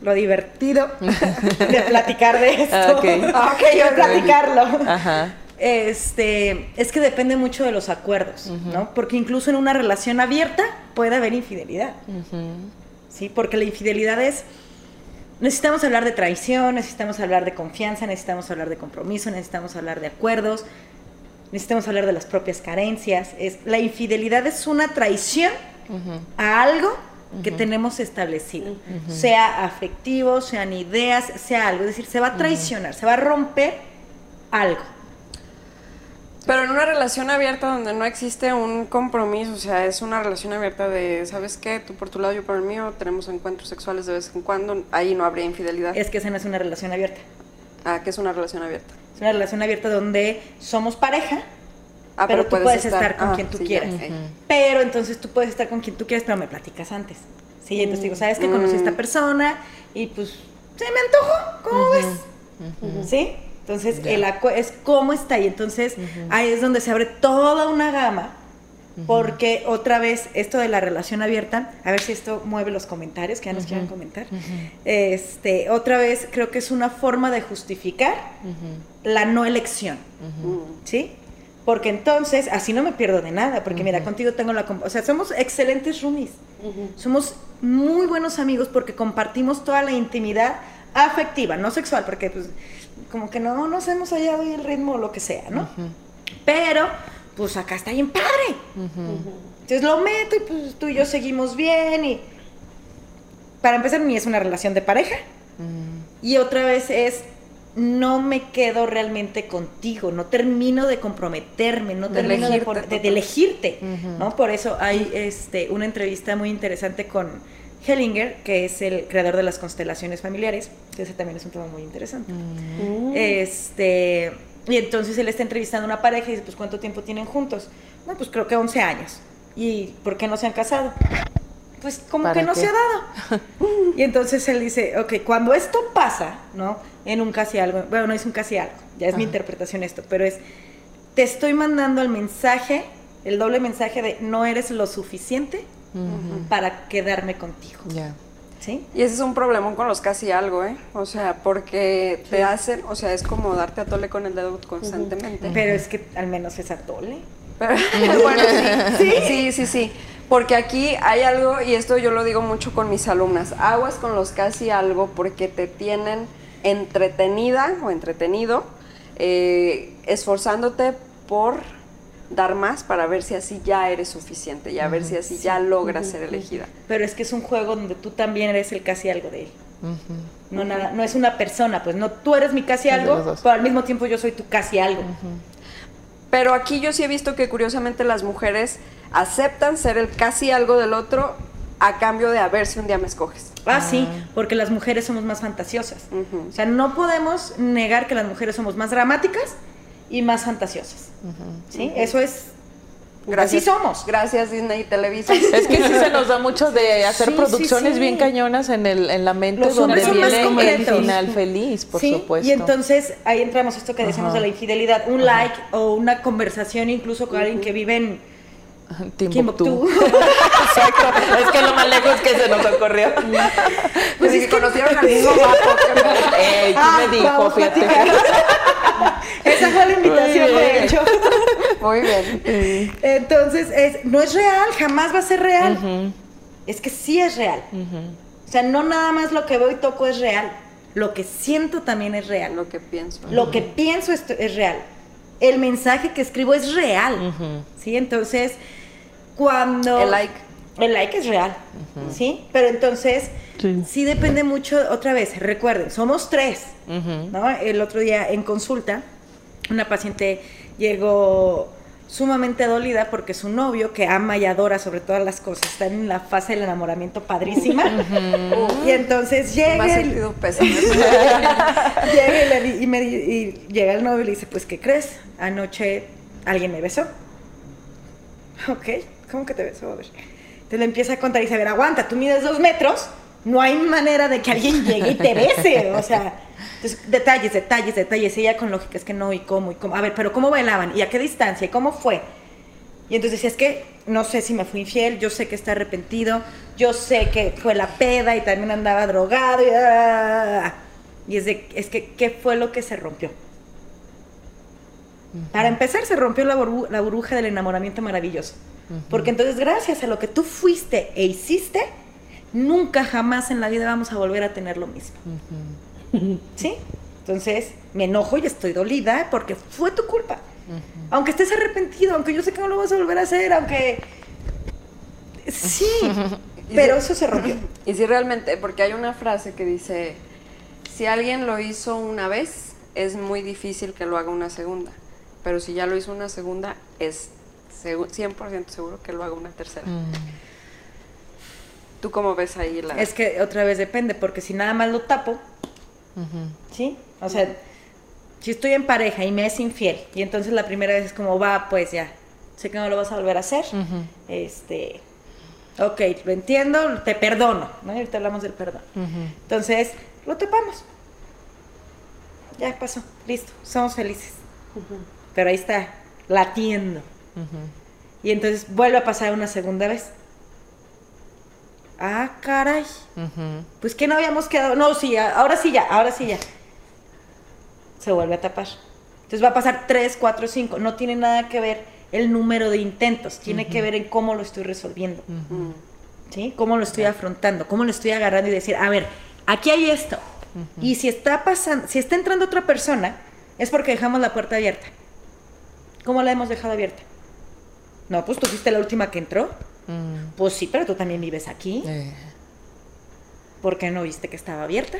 lo divertido de platicar de esto. Ah, ok. Ah, ok, de platicarlo. Ajá. Este, es que depende mucho de los acuerdos, ¿no? Porque incluso en una relación abierta puede haber infidelidad. ¿Sí? Porque la infidelidad es necesitamos hablar de traición, necesitamos hablar de confianza, necesitamos hablar de compromiso, necesitamos hablar de acuerdos, necesitamos hablar de las propias carencias. Es, la infidelidad es una traición a algo que tenemos establecido, sea afectivo, sean ideas, sea algo, es decir, se va a traicionar, se va a romper algo. Pero en una relación abierta donde no existe un compromiso, o sea, es una relación abierta de, ¿sabes qué? Tú por tu lado, yo por el mío, tenemos encuentros sexuales de vez en cuando, ahí no habría infidelidad. Es que esa no es una relación abierta. Ah, ¿qué es una relación abierta? Es una relación abierta donde somos pareja, ah, pero, tú puedes, estar, con ah, quien tú quieras. Pero entonces tú puedes estar con quien tú quieras, pero me platicas antes. Sí, entonces digo, ¿sabes que Conocí a esta mm. persona y pues se me antojó, ¿cómo ves? ¿Sí? Entonces, el es cómo está ahí. Entonces, ahí es donde se abre toda una gama. Porque otra vez, esto de la relación abierta, a ver si esto mueve los comentarios, que ya nos quieran comentar. Este, otra vez, creo que es una forma de justificar la no elección. ¿Sí? Porque entonces, así no me pierdo de nada, porque mira, contigo tengo la... O sea, somos excelentes roomies. Somos muy buenos amigos porque compartimos toda la intimidad afectiva, no sexual, porque pues como que no nos hemos hallado el ritmo o lo que sea, ¿no? Pero, pues acá está bien padre. Entonces lo meto y pues tú y yo seguimos bien y para empezar ni es una relación de pareja y otra vez es no me quedo realmente contigo, no termino de comprometerme, no termino de, elegirte, ¿no? Por eso hay este, una entrevista muy interesante con Hellinger, que es el creador de las constelaciones familiares, que ese también es un tema muy interesante. Mm. Este, y entonces él está entrevistando a una pareja y dice, pues ¿cuánto tiempo tienen juntos? No, pues creo que 11 años. ¿Y por qué no se han casado? Pues como que no se ha dado. y entonces él dice, ok, cuando esto pasa, ¿no? En un casi algo, bueno, no es un casi algo, ya es mi interpretación esto, pero es, te estoy mandando el mensaje, el doble mensaje de no eres lo suficiente para quedarme contigo. ¿Sí? Y ese es un problemón con los casi algo, ¿eh? O sea, porque te hacen, o sea, es como darte a tole con el dedo constantemente. Pero es que al menos es a tole. bueno, sí. sí. Sí, sí, Porque aquí hay algo, y esto yo lo digo mucho con mis alumnas, aguas con los casi algo porque te tienen entretenida o entretenido, eh, esforzándote por dar más para ver si así ya eres suficiente y a ver si así ya logras ser elegida. Pero es que es un juego donde tú también eres el casi algo de él. No, nada, no es una persona, pues no, tú eres mi casi algo, pero al mismo tiempo yo soy tu casi algo. Pero aquí yo sí he visto que curiosamente las mujeres aceptan ser el casi algo del otro a cambio de a ver si un día me escoges. Ah, sí, ah. porque las mujeres somos más fantasiosas. O sea, no podemos negar que las mujeres somos más dramáticas y más fantasiosas. ¿Sí? Eso es Gracias. Así somos. Gracias Disney y Televisa. Es que sí se nos da mucho de hacer producciones bien cañonas en el en la mente donde viene el final feliz, por supuesto. Y entonces ahí entramos esto que decimos de la infidelidad, un like o una conversación incluso con alguien que vive en Timbuktu. Exacto. Es que lo más lejos que se nos ocurrió. Pues es que conocieron al mismo vato. Ey, ah, me dijo? Fíjate. Esa fue la invitación, de hecho. Muy bien. Entonces, es, no es real, jamás va a ser real. Es que sí es real. O sea, no nada más lo que veo y toco es real. Lo que siento también es real. Lo que pienso. Lo que pienso es, es real. El mensaje que escribo es real. ¿Sí? Entonces, cuando... El like. El like es real, ¿sí? Pero entonces, sí. depende mucho, otra vez, recuerden, somos tres, ¿no? El otro día en consulta, una paciente llegó sumamente dolida porque su novio, que ama y adora sobre todas las cosas, está en la fase del enamoramiento padrísima. Y entonces llega. el, llega y, me, y llega el novio y le dice: Pues, ¿qué crees? Anoche alguien me besó. Ok, ¿cómo que te besó? A ver. Entonces le empieza a contar y dice: A ver, aguanta, tú mides dos metros, no hay manera de que alguien llegue y te bese. O sea. Entonces, detalles, detalles, detalles. Y ella con lógica, es que no, y cómo, y cómo. A ver, pero ¿cómo bailaban? ¿Y a qué distancia? ¿Y cómo fue? Y entonces decía, es que no sé si me fui infiel, yo sé que está arrepentido, yo sé que fue la peda y también andaba drogado. Y, ah, y es, de, es que, ¿qué fue lo que se rompió? Para empezar, se rompió la, burbuja del enamoramiento maravilloso. Porque entonces, gracias a lo que tú fuiste e hiciste, nunca jamás en la vida vamos a volver a tener lo mismo. ¿Sí? Entonces me enojo y estoy dolida porque fue tu culpa. Aunque estés arrepentido, aunque yo sé que no lo vas a volver a hacer, aunque... Sí, Pero eso se rompió. Y si realmente, porque hay una frase que dice, si alguien lo hizo una vez, es muy difícil que lo haga una segunda. Pero si ya lo hizo una segunda, es 100% seguro que lo haga una tercera. Mm. ¿Tú cómo ves ahí la...? Es que otra vez depende, porque si nada más lo tapo, ¿sí? O sea, si estoy en pareja y me es infiel, y entonces la primera vez es como, va, pues ya, sé que no lo vas a volver a hacer, este, ok, lo entiendo, te perdono, ¿no? ahorita hablamos del perdón. Entonces, lo tapamos. Ya pasó, listo, somos felices. Pero ahí está, latiendo. Y entonces vuelve a pasar una segunda vez. Ah, caray. Pues que no habíamos quedado. No, sí, ahora sí ya, ahora sí ya. Se vuelve a tapar. Entonces va a pasar tres, cuatro, cinco. No tiene nada que ver el número de intentos, tiene que ver en cómo lo estoy resolviendo. ¿Sí? Cómo lo estoy afrontando, cómo lo estoy agarrando y decir, a ver, aquí hay esto. Y si está pasando, si está entrando otra persona, es porque dejamos la puerta abierta. ¿Cómo la hemos dejado abierta? No, pues tú fuiste la última que entró. Mm. Pues sí, pero tú también vives aquí. Eh. ¿Por qué no viste que estaba abierta?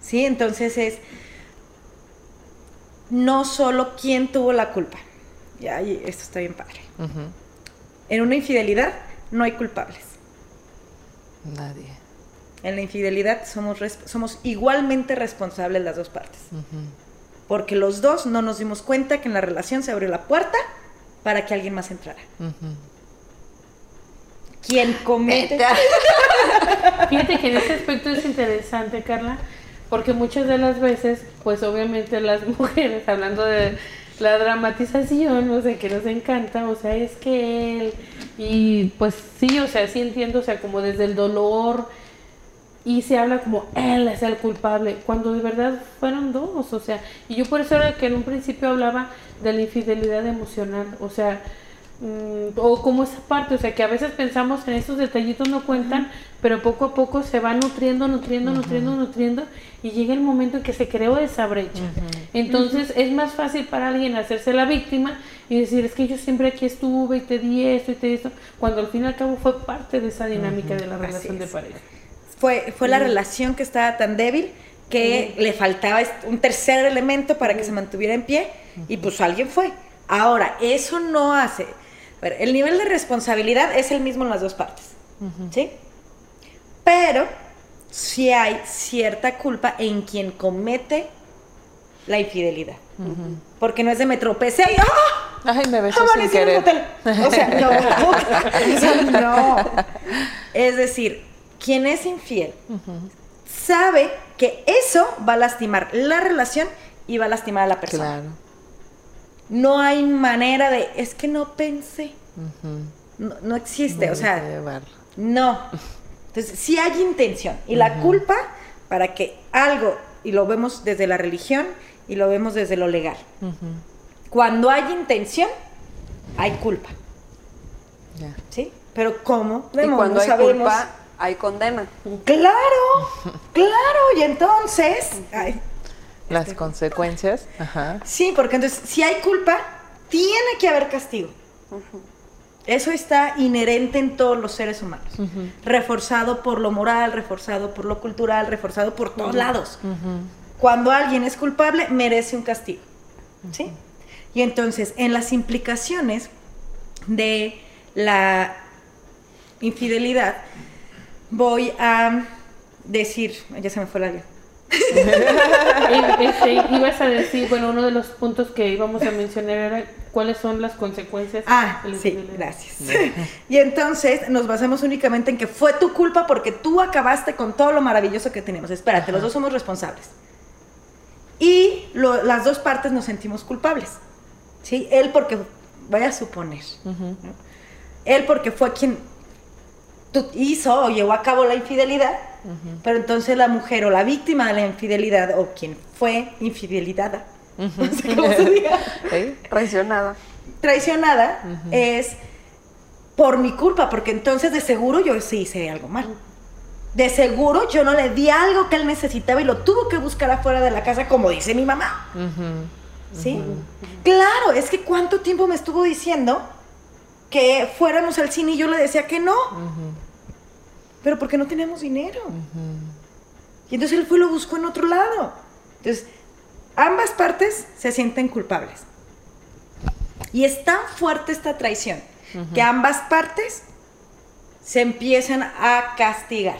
Sí, entonces es no solo quién tuvo la culpa. Ya, esto está bien padre. En una infidelidad no hay culpables. Nadie. En la infidelidad somos, somos igualmente responsables las dos partes. Porque los dos no nos dimos cuenta que en la relación se abrió la puerta para que alguien más entrara. ¿Quién comete? Fíjate que en ese aspecto es interesante, Carla, porque muchas de las veces, pues obviamente las mujeres, hablando de la dramatización, o sea, que nos encanta, o sea, es que él, y pues sí, o sea, sí entiendo, o sea, como desde el dolor, y se habla como él es el culpable, cuando de verdad fueron dos, o sea, y yo por eso era que en un principio hablaba de la infidelidad emocional, o sea, mm, o como esa parte, o sea, que a veces pensamos en esos detallitos no cuentan, pero poco a poco se va nutriendo, nutriendo, nutriendo, nutriendo, y llega el momento en que se creó esa brecha. Entonces es más fácil para alguien hacerse la víctima y decir, es que yo siempre aquí estuve y te di esto y te di esto, cuando al fin y al cabo fue parte de esa dinámica de la relación de pareja. Fue, fue la relación que estaba tan débil que le faltaba un tercer elemento para que se mantuviera en pie y pues alguien fue. Ahora, eso no hace... el nivel de responsabilidad es el mismo en las dos partes, ¿sí? Pero sí hay cierta culpa en quien comete la infidelidad. Porque no es de me tropecé y ¡ah! Ay, me besó sin querer. O sea, no, no. Es decir, quien es infiel sabe que eso va a lastimar la relación y va a lastimar a la persona. Claro. No hay manera de, es que no pensé. no, existe, o sea, no. Entonces, sí hay intención. Y la culpa para que algo, y lo vemos desde la religión y lo vemos desde lo legal. Cuando hay intención, hay culpa. ¿Sí? Pero ¿cómo? y cuando hay culpa, hay condena. Claro, claro. Y entonces... Las consecuencias. Ajá. Sí, porque entonces, si hay culpa, tiene que haber castigo. Eso está inherente en todos los seres humanos. Reforzado por lo moral, reforzado por lo cultural, reforzado por todos lados. Cuando alguien es culpable, merece un castigo. ¿Sí? Y entonces, en las implicaciones de la infidelidad, voy a decir, ya se me fue la vida. Este, ibas a decir, bueno, uno de los puntos que íbamos a mencionar era cuáles son las consecuencias. Ah, sí, gracias. y entonces nos basamos únicamente en que fue tu culpa porque tú acabaste con todo lo maravilloso que tenemos. Espérate, los dos somos responsables. Y las dos partes nos sentimos culpables. ¿Sí? Él porque, voy a suponer, él porque fue quien hizo o llevó a cabo la infidelidad, pero entonces la mujer o la víctima de la infidelidad o quien fue infidelidad, no sé cómo se diga, traicionada, traicionada es por mi culpa, porque entonces de seguro yo sí hice algo mal. De seguro yo no le di algo que él necesitaba y lo tuvo que buscar afuera de la casa, como dice mi mamá. ¿Sí? Claro, es que cuánto tiempo me estuvo diciendo que fuéramos al cine y yo le decía que no. Pero porque no teníamos dinero. Y entonces él fue y lo buscó en otro lado. Entonces, ambas partes se sienten culpables. Y es tan fuerte esta traición que ambas partes se empiezan a castigar.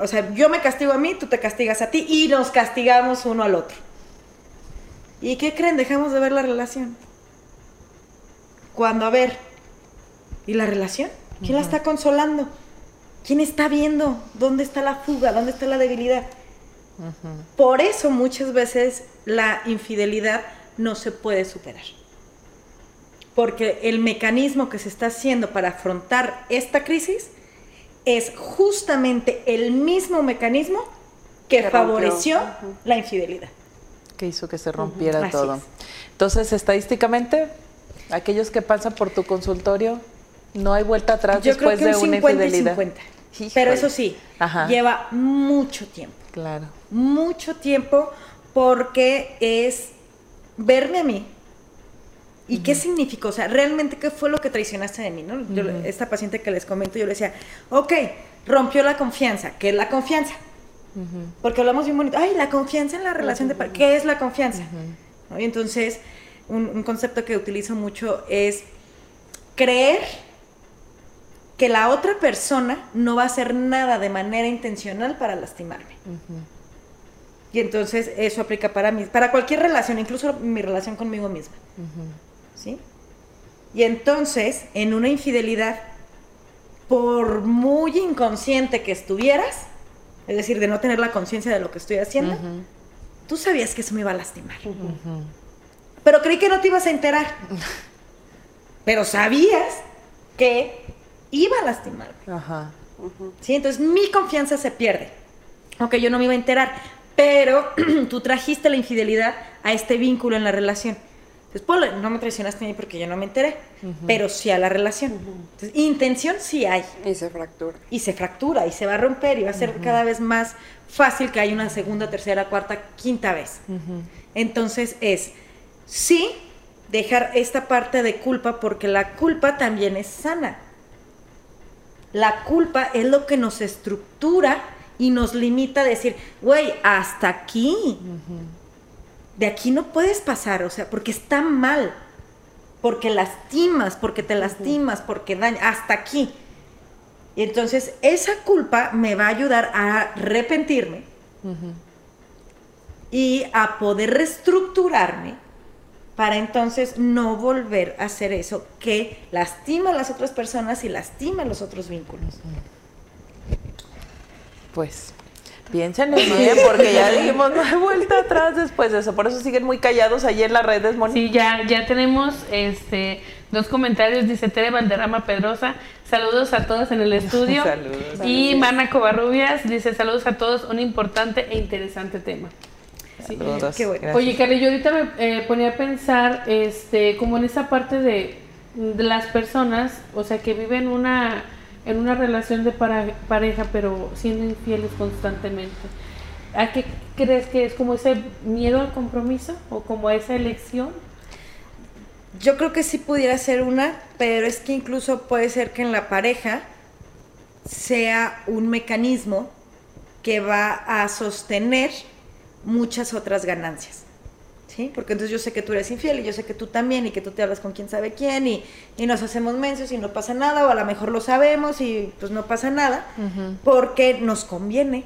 o sea, yo me castigo a mí, tú te castigas a ti y nos castigamos uno al otro. ¿Y qué creen? Dejamos de ver la relación. Cuando, a ver, ¿y la relación? ¿Quién la está consolando? ¿Quién está viendo dónde está la fuga, dónde está la debilidad? Por eso muchas veces la infidelidad no se puede superar. Porque el mecanismo que se está haciendo para afrontar esta crisis es justamente el mismo mecanismo que, favoreció la infidelidad. Que hizo que se rompiera todo. Entonces, estadísticamente, aquellos que pasan por tu consultorio, no hay vuelta atrás después de una infidelidad. Pero eso sí, lleva mucho tiempo. Claro. Mucho tiempo porque es verme a mí. ¿Y qué significó? O sea, realmente, ¿qué fue lo que traicionaste de mí? ¿no? esta paciente que les comento, yo le decía, ok, rompió la confianza. ¿Qué es la confianza? Porque hablamos bien bonito. Ay, la confianza en la relación de pareja. ¿Qué es la confianza? Y entonces, un concepto que utilizo mucho es creer que la otra persona no va a hacer nada de manera intencional para lastimarme. Y entonces eso aplica para mí, para cualquier relación, incluso mi relación conmigo misma. ¿Sí? Y entonces, en una infidelidad, por muy inconsciente que estuvieras, es decir, de no tener la conciencia de lo que estoy haciendo, tú sabías que eso me iba a lastimar. Pero creí que no te ibas a enterar. Pero sabías que iba a lastimarme. Ajá. ¿Sí? Entonces mi confianza se pierde. Aunque yo no me iba a enterar, pero tú trajiste la infidelidad a este vínculo en la relación. Entonces, no me traicionaste a mí porque yo no me enteré, pero sí a la relación. Entonces, intención sí hay. Y se fractura. Y se fractura y se va a romper y va a ser cada vez más fácil que haya una segunda, tercera, cuarta, quinta vez. Entonces es, sí, dejar esta parte de culpa porque la culpa también es sana. La culpa es lo que nos estructura y nos limita a decir, güey, hasta aquí. De aquí no puedes pasar, o sea, porque está mal. Porque lastimas, porque te lastimas, porque daña, hasta aquí. Y entonces esa culpa me va a ayudar a arrepentirme y a poder reestructurarme para entonces no volver a hacer eso que lastima a las otras personas y lastima a los otros vínculos. Pues piénsenlo bien, porque ya dijimos no hay vuelta atrás después de eso. Por eso siguen muy callados allí en las redes, Moni. Sí, ya, ya tenemos este dos comentarios, dice Tere Valderrama Pedrosa, saludos a todos en el estudio. saludos. Y Marna Covarrubias dice saludos a todos, un importante e interesante tema. Oye, Carly, yo ahorita me eh, ponía a pensar, este, como en esa parte de, las personas, o sea, que viven una, en una relación de pareja, pero siendo infieles constantemente. ¿A qué crees que es como ese miedo al compromiso o como esa elección? Yo creo que sí pudiera ser una, pero es que incluso puede ser que en la pareja sea un mecanismo que va a sostener muchas otras ganancias. ¿Sí? Porque entonces yo sé que tú eres infiel y yo sé que tú también y que tú te hablas con quién sabe quién y, nos hacemos mensos y no pasa nada o a lo mejor lo sabemos y pues no pasa nada porque nos conviene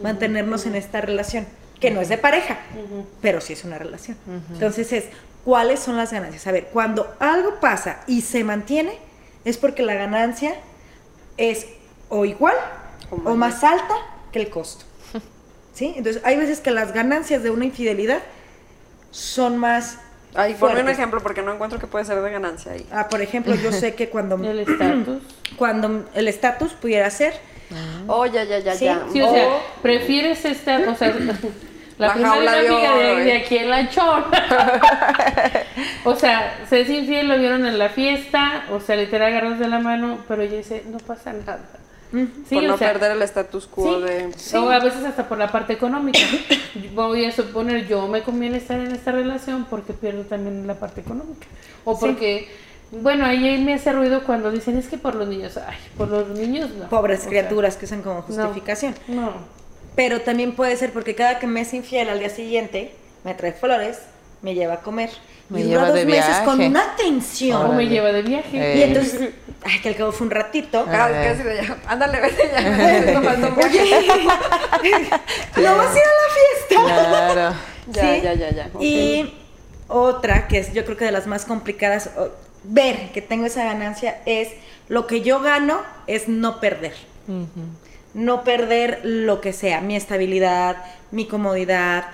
mantenernos en esta relación que no es de pareja, pero sí es una relación. Entonces es, ¿cuáles son las ganancias? A ver, cuando algo pasa y se mantiene es porque la ganancia es o igual o más alta que el costo. ¿Sí? Entonces, hay veces que las ganancias de una infidelidad son más Ay, ponme un ejemplo porque no encuentro que puede ser de ganancia ahí. Ah, por ejemplo, yo sé que cuando el estatus cuando el estatus pudiera ser Oh, ya, ya, ya, ya. Sí, o, sea, prefieres estar, o sea, la, primera amiga de, aquí en la chona. o sea, se es infiel, lo vieron en la fiesta, o sea, le te agarras de la mano, pero ella dice, no pasa nada por no perder el status quo de... O a veces hasta por la parte económica. Voy a suponer, yo me conviene estar en esta relación porque pierdo también la parte económica. O porque Bueno, ahí me hace ruido cuando dicen es que por los niños, ay, por los niños no. Pobres criaturas que usan como justificación. No. Pero también puede ser porque cada que me es infiel al día siguiente, me trae flores, me lleva a comer. Me y lleva dura dos de meses viaje. con una tensión. O me lleva de viaje. Eh. Y entonces, ay, que al cabo fue un ratito. Ah, Ajá. casi de ya. Ándale, vete ya. No vas a ir a la fiesta. Claro. Ya, ¿Sí? ya, ya, ya. Y otra, que es yo creo que de las más complicadas, o- ver que tengo esa ganancia, es lo que yo gano es no perder. No perder lo que sea, mi estabilidad, mi comodidad,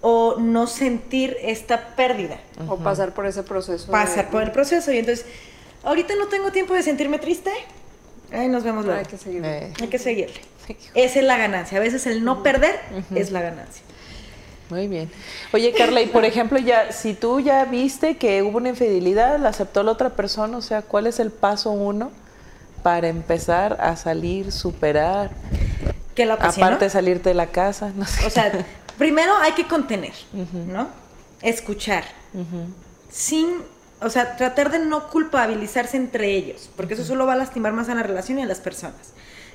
o no sentir esta pérdida. O pasar por ese proceso. de- Pasar por el proceso. Y entonces, ahorita no tengo tiempo de sentirme triste. Ay, nos vemos luego. Hay que seguir. Eh, Hay que seguirle. Esa es la ganancia. A veces el no perder es la ganancia. Muy bien. Oye, Carla, y por ejemplo, ya, si tú ya viste que hubo una infidelidad, la aceptó la otra persona, o sea, ¿cuál es el paso uno para empezar a salir, superar? Que la ocasionó. Aparte de salirte de la casa, no sé. O sea, primero hay que contener, ¿no? Escuchar. Sin, o sea, tratar de no culpabilizarse entre ellos, porque eso solo va a lastimar más a la relación y a las personas.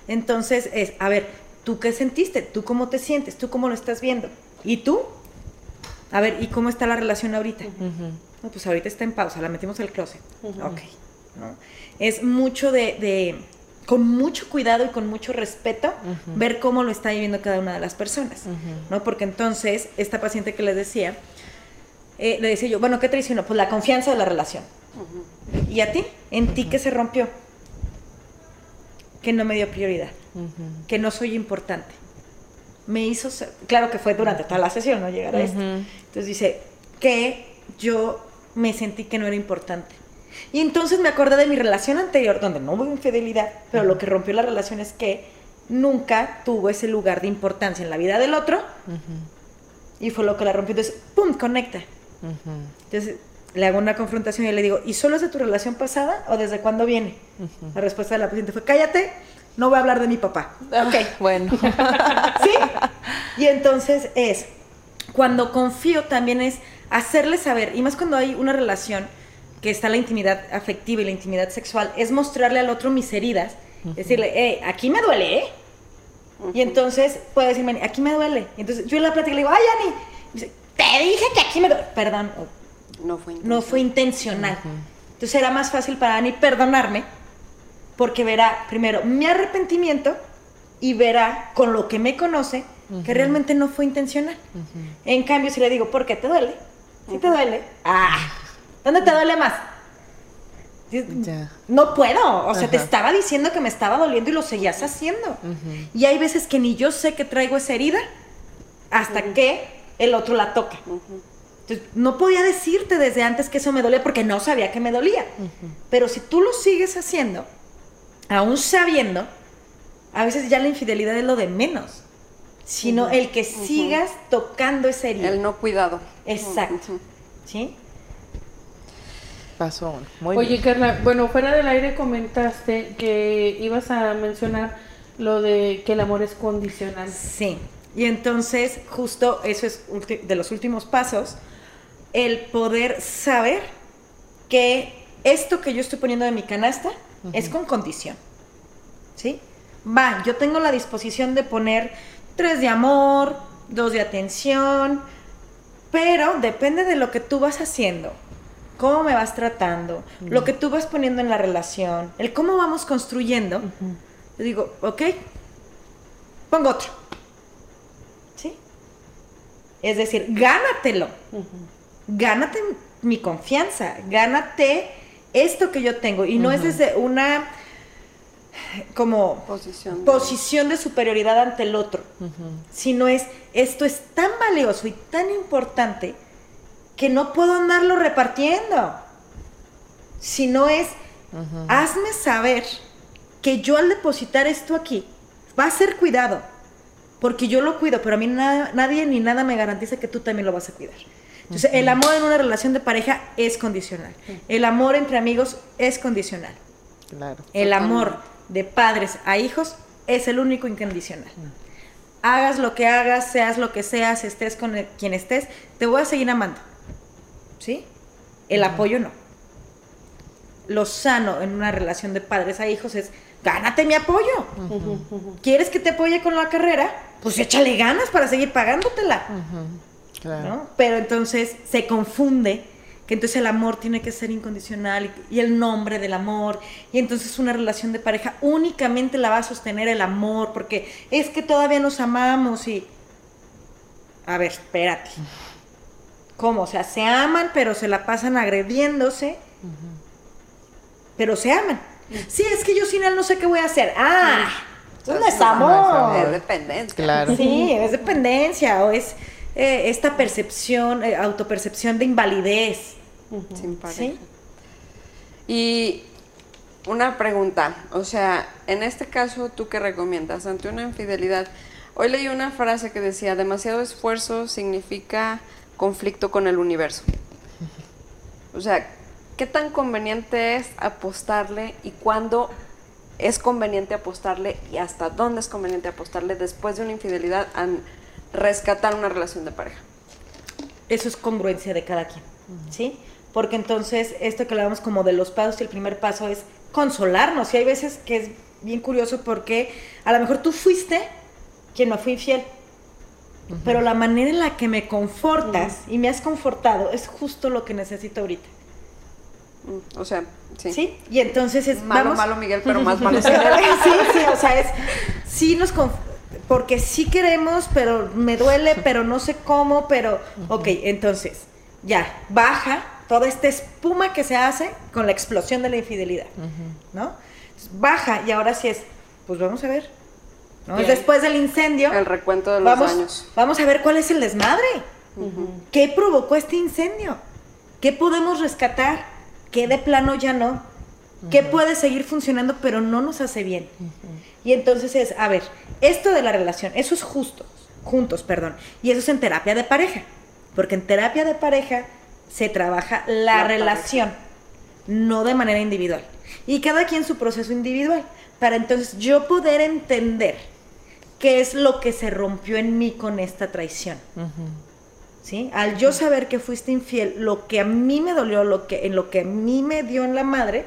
Entonces es, a ver, ¿tú qué sentiste? ¿Tú cómo te sientes? ¿Tú cómo lo estás viendo? ¿Y tú? A ver, ¿y cómo está la relación ahorita? No, pues ahorita está en pausa, la metimos al closet. Ok. ¿no? Es mucho de, de- con mucho cuidado y con mucho respeto, ver cómo lo está viviendo cada una de las personas. ¿no? Porque entonces, esta paciente que les decía, eh, le decía yo, bueno, ¿qué traicionó? Pues la confianza de la relación. ¿Y a ti? ¿En ti qué se rompió? Que no me dio prioridad, que no soy importante. Me hizo, ser- claro que fue durante toda la sesión, no llegar a esto. Entonces dice, que yo me sentí que no era importante. Y entonces me acordé de mi relación anterior, donde no hubo infidelidad, pero lo que rompió la relación es que nunca tuvo ese lugar de importancia en la vida del otro. Y fue lo que la rompió. Entonces, ¡pum! Conecta. Entonces le hago una confrontación y le digo, ¿y solo es de tu relación pasada o desde cuándo viene? La respuesta de la paciente fue, cállate, no voy a hablar de mi papá. Ok. Bueno. ¿Sí? Y entonces es, cuando confío también es hacerle saber, y más cuando hay una relación que está la intimidad afectiva y la intimidad sexual, es mostrarle al otro mis heridas, decirle, eh, aquí me duele, ¿eh? Y entonces puede decirme, aquí me duele. Entonces yo en la plática le digo, ay, Ani, dice, te dije que aquí me. Perdón, No fue no fue intencional. Entonces era más fácil para Ani perdonarme porque verá primero mi arrepentimiento y verá con lo que me conoce que realmente no fue intencional. En cambio, si le digo, ¿por qué te duele? Si te duele, ah, ¿dónde te duele más? Ya. No puedo, o sea, te estaba diciendo que me estaba doliendo y lo seguías haciendo. Y hay veces que ni yo sé que traigo esa herida hasta que el otro la toca. Entonces, no podía decirte desde antes que eso me dolía porque no sabía que me dolía. Pero si tú lo sigues haciendo, aún sabiendo, a veces ya la infidelidad es lo de menos, sino el que sigas tocando esa herida. El no cuidado. Exacto. ¿Sí? Pasó. Muy Oye, bien. Carla, bueno, fuera del aire comentaste que ibas a mencionar lo de que el amor es condicional. Sí. Y entonces, justo eso es de los últimos pasos, el poder saber que esto que yo estoy poniendo de mi canasta es con condición. ¿Sí? Va, yo tengo la disposición de poner tres de amor, dos de atención, pero depende de lo que tú vas haciendo, cómo me vas tratando, lo que tú vas poniendo en la relación, el cómo vamos construyendo. Yo digo, ok, pongo otro. Es decir, gánatelo. Gánate mi confianza, gánate esto que yo tengo. Y no es desde una como Posición. de- posición de superioridad ante el otro, sino es, esto es tan valioso y tan importante que no puedo andarlo repartiendo. Sino es, hazme saber que yo al depositar esto aquí va a ser cuidado, porque yo lo cuido, pero a mí nada- nadie ni nada me garantiza que tú también lo vas a cuidar. Entonces, el amor en una relación de pareja es condicional. El amor entre amigos es condicional. Claro. El amor de padres a hijos es el único incondicional. Hagas lo que hagas, seas lo que seas, estés con el- quien estés, te voy a seguir amando. ¿Sí? El apoyo no. lo sano en una relación de padres a hijos es, gánate mi apoyo. ¿Quieres que te apoye con la carrera? Pues échale ganas para seguir pagándotela. Pero entonces se confunde que entonces el amor tiene que ser incondicional y, el nombre del amor. Y entonces una relación de pareja únicamente la va a sostener el amor, porque es que todavía nos amamos y... A ver, espérate. ¿Cómo? O sea, se aman, pero se la pasan agrediéndose, pero se aman. Sí, es que yo sin él no sé qué voy a hacer. Ah, eso no es amor. Es dependencia. Claro. Sí, es dependencia o es eh, esta percepción, eh, autopercepción de invalidez. Sin ¿Sí? Y una pregunta, o sea, en este caso, ¿tú qué recomiendas ante una infidelidad? Hoy leí una frase que decía, demasiado esfuerzo significa conflicto con el universo. O sea, ¿qué tan conveniente es apostarle y cuándo es conveniente apostarle y hasta dónde es conveniente apostarle después de una infidelidad a rescatar una relación de pareja? Eso es congruencia de cada quien, ¿sí? Porque entonces esto que hablamos como de los pasos y el primer paso es consolarnos. Y hay veces que es bien curioso porque a lo mejor tú fuiste quien me fue infiel pero la manera en la que me confortas y me has confortado es justo lo que necesito ahorita. O sea, sí. Sí, y entonces es. Malo, malo, Miguel, pero más malo. sí, sí, o sea, es. Sí nos. Porque sí queremos, pero me duele, pero no sé cómo, pero. Ok, entonces, ya, baja toda esta espuma que se hace con la explosión de la infidelidad, ¿no? baja y ahora sí es, pues vamos a ver, Después del incendio. El recuento de los vamos, años. Vamos a ver cuál es el desmadre. ¿Qué provocó este incendio? ¿Qué podemos rescatar? ¿Qué de plano ya no? ¿Qué puede seguir funcionando pero no nos hace bien? Y entonces es, a ver, esto de la relación, eso es justo, juntos, perdón. Y eso es en terapia de pareja. Porque en terapia de pareja se trabaja la, relación, no de manera individual. Y cada quien su proceso individual. Para entonces yo poder entender qué es lo que se rompió en mí con esta traición. ¿Sí? Al yo saber que fuiste infiel, lo que a mí me dolió, lo que, en lo que a mí me dio en la madre,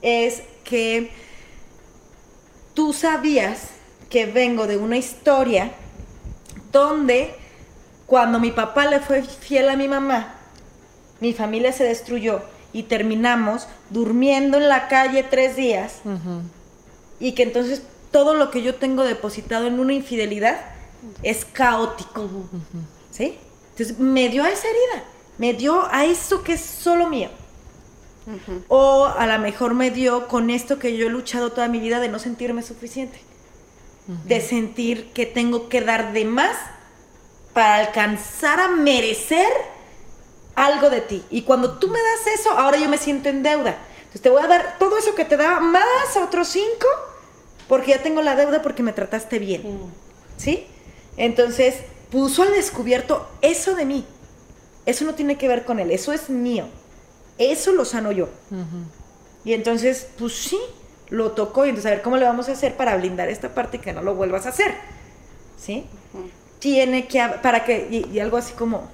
es que tú sabías que vengo de una historia donde cuando mi papá le fue fiel a mi mamá, mi familia se destruyó y terminamos durmiendo en la calle tres días y que entonces todo lo que yo tengo depositado en una infidelidad es caótico. ¿Sí? Entonces me dio a esa herida, me dio a eso que es solo mío. O a lo mejor me dio con esto que yo he luchado toda mi vida de no sentirme suficiente. De sentir que tengo que dar de más para alcanzar a merecer algo de ti. Y cuando tú me das eso, ahora yo me siento en deuda. Entonces te voy a dar todo eso que te daba más a otros cinco porque ya tengo la deuda porque me trataste bien. ¿Sí? Entonces, puso al descubierto eso de mí. Eso no tiene que ver con él, eso es mío. Eso lo sano yo. Y entonces, pues sí, lo tocó y entonces a ver cómo le vamos a hacer para blindar esta parte y que no lo vuelvas a hacer. ¿Sí? Tiene que, para que, y algo así como,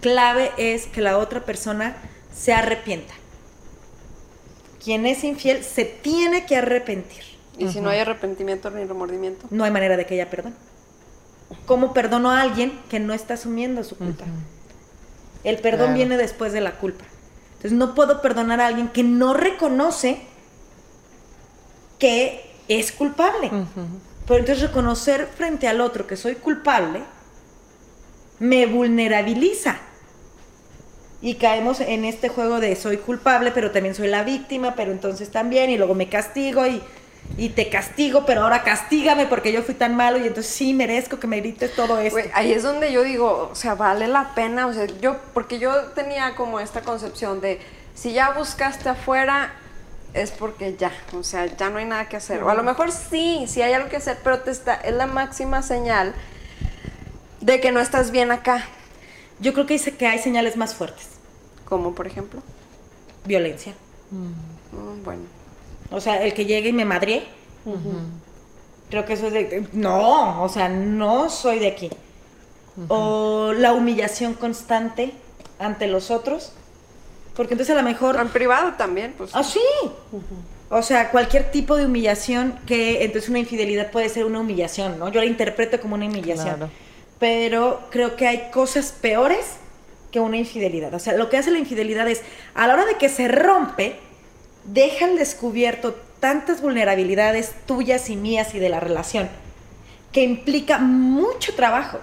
clave es que la otra persona se arrepienta. Quien es infiel se tiene que arrepentir. ¿Y si no hay arrepentimiento ni remordimiento? No hay manera de que ella perdone. ¿Cómo perdono a alguien que no está asumiendo su culpa? El perdón viene después de la culpa. Entonces no puedo perdonar a alguien que no reconoce que es culpable. Pero entonces reconocer frente al otro que soy culpable me vulnerabiliza. Y caemos en este juego de soy culpable, pero también soy la víctima, pero entonces también, y luego me castigo y y te castigo, pero ahora castígame porque yo fui tan malo y entonces sí merezco que me grites todo esto. ahí es donde yo digo, o sea, vale la pena, o sea, yo, porque yo tenía como esta concepción de, si ya buscaste afuera, es porque ya, o sea, ya no hay nada que hacer. O a lo mejor sí, sí hay algo que hacer, pero te está, es la máxima señal de que no estás bien acá. Yo creo que dice que hay señales más fuertes. Como por ejemplo. Violencia. Mm, bueno. O sea, el que llegue y me madre. Creo que eso es de... No, o sea, no soy de aquí. O la humillación constante ante los otros. Porque entonces a lo mejor... En privado también, pues. Ah, sí. O sea, cualquier tipo de humillación que entonces una infidelidad puede ser una humillación, ¿no? Yo la interpreto como una humillación. Claro. Pero creo que hay cosas peores que una infidelidad. O sea, lo que hace la infidelidad es, a la hora de que se rompe, deja al descubierto tantas vulnerabilidades tuyas y mías y de la relación, que implica mucho trabajo.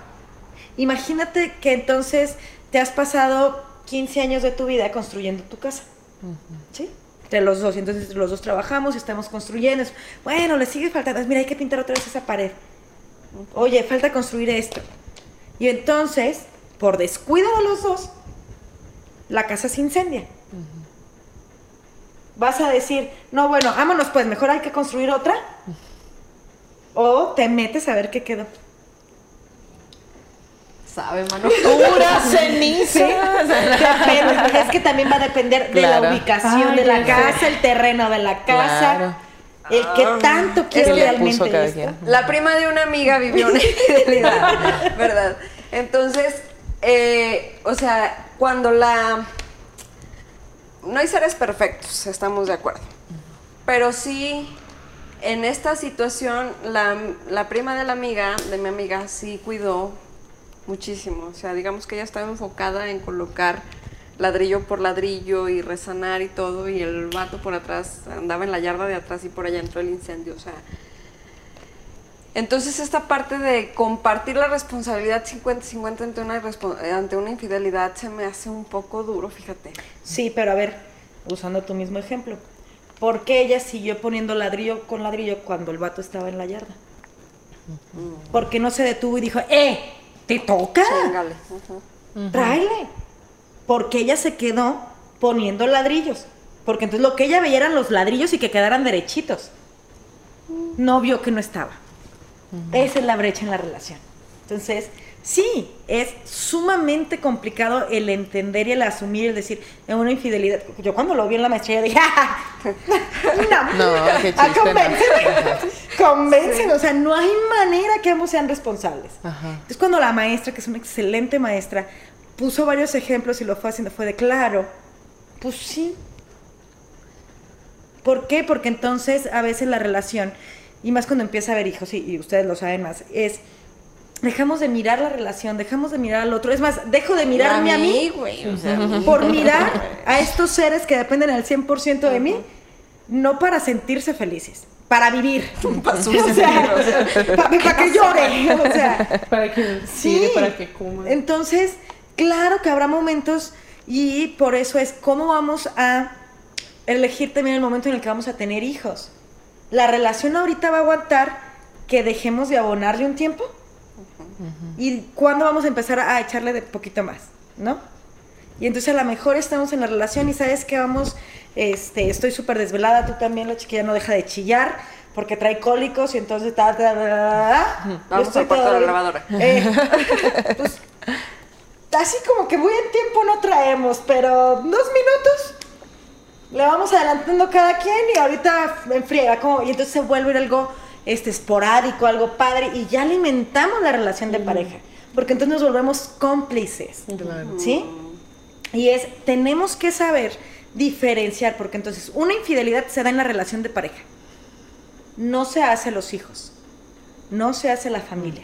Imagínate que entonces te has pasado 15 años de tu vida construyendo tu casa. ¿Sí? Entre los dos. Entonces los dos trabajamos y estamos construyendo. Bueno, le sigue faltando. Mira, hay que pintar otra vez esa pared. Oye, falta construir esto. Y entonces, por descuido de los dos, la casa se incendia. Vas a decir, no, bueno, vámonos pues, mejor hay que construir otra. O te metes a ver qué quedó. Sabe, mano. Pura ceniza. Depende, es que también va a depender de la ubicación Ay, de la sé. casa, el terreno de la casa, Claro. el que tanto quiere ¿Qué le realmente esto. La prima de una amiga vivió una infidelidad, ¿verdad? Entonces, eh, o sea, cuando la... No hay seres perfectos, estamos de acuerdo. Pero sí, en esta situación, la, la prima de la amiga, de mi amiga, sí cuidó muchísimo. O sea, digamos que ella estaba enfocada en colocar ladrillo por ladrillo y resanar y todo, y el vato por atrás andaba en la yarda de atrás y por allá entró el incendio. O sea, entonces esta parte de compartir la responsabilidad 50-50 ante una, eh, ante una infidelidad se me hace un poco duro, fíjate. Sí, pero a ver, usando tu mismo ejemplo, ¿por qué ella siguió poniendo ladrillo con ladrillo cuando el vato estaba en la yarda? ¿Por qué no se detuvo y dijo, ¡eh! ¡Te toca! Chingale. ujú. tráele. Porque ella se quedó poniendo ladrillos. Porque entonces lo que ella veía eran los ladrillos y que quedaran derechitos. No vio que no estaba. Esa es la brecha en la relación. Entonces, sí, es sumamente complicado el entender y el asumir, el decir, en una infidelidad. Yo cuando lo vi en la maestría dije, ¡Ah! no, No, qué ah, chiste, no. convénceme, convénceme. O sea, no hay manera que ambos sean responsables. Ajá. Entonces cuando la maestra, que es una excelente maestra, puso varios ejemplos y lo fue haciendo, fue de claro, pues sí. ¿Por qué? Porque entonces a veces la relación, y más cuando empieza a haber hijos, y, y ustedes lo saben más, es dejamos de mirar la relación, dejamos de mirar al otro. Es más, dejo de mirarme a mí güey. O sea, a mí. por mirar a estos seres que dependen al 100% de mí, no para sentirse felices, para vivir. Para o subsistir, sea, o sea, para que llore. O sea, Para que Sí. sí, para que coma. entonces, claro que habrá momentos y por eso es cómo vamos a elegir también el momento en el que vamos a tener hijos. La relación ahorita va a aguantar que dejemos de abonarle un tiempo y cuándo vamos a empezar a echarle de poquito más, ¿no? Y entonces a lo mejor estamos en la relación y sabes que vamos, este, estoy súper desvelada, tú también, la chiquilla no deja de chillar porque trae cólicos y entonces ta, ta, ta, ta, Vamos al cuarto de la grabadora. eh, pues, así como que buen tiempo no traemos, pero dos minutos le vamos adelantando cada quien y ahorita enfriega como y entonces se vuelve algo este esporádico, algo padre y ya alimentamos la relación de pareja, porque entonces nos volvemos cómplices, ¿sí? Y es tenemos que saber diferenciar, porque entonces una infidelidad se da en la relación de pareja. No se hace a los hijos, no se hace a la familia,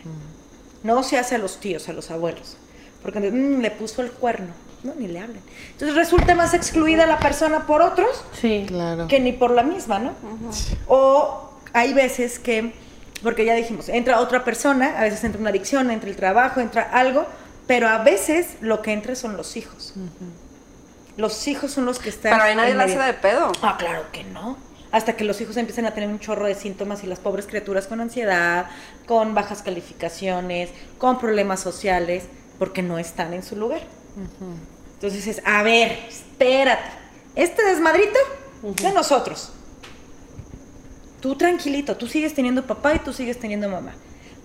no se hace a los tíos, a los abuelos, porque mm, le puso el cuerno, no, ni le hablen. Entonces resulta más excluida la persona por otros Sí. Claro. que ni por la misma, ¿no? O hay veces que, porque ya dijimos, entra otra persona, a veces entra una adicción, entra el trabajo, entra algo, pero a veces lo que entra son los hijos. Los hijos son los que están. Pero ahí nadie en la hace de pedo. Ah, claro que no. Hasta que los hijos empiezan a tener un chorro de síntomas y las pobres criaturas con ansiedad, con bajas calificaciones, con problemas sociales, porque no están en su lugar. Entonces es, a ver, espérate, este desmadrito de nosotros. Tú tranquilito, tú sigues teniendo papá y tú sigues teniendo mamá.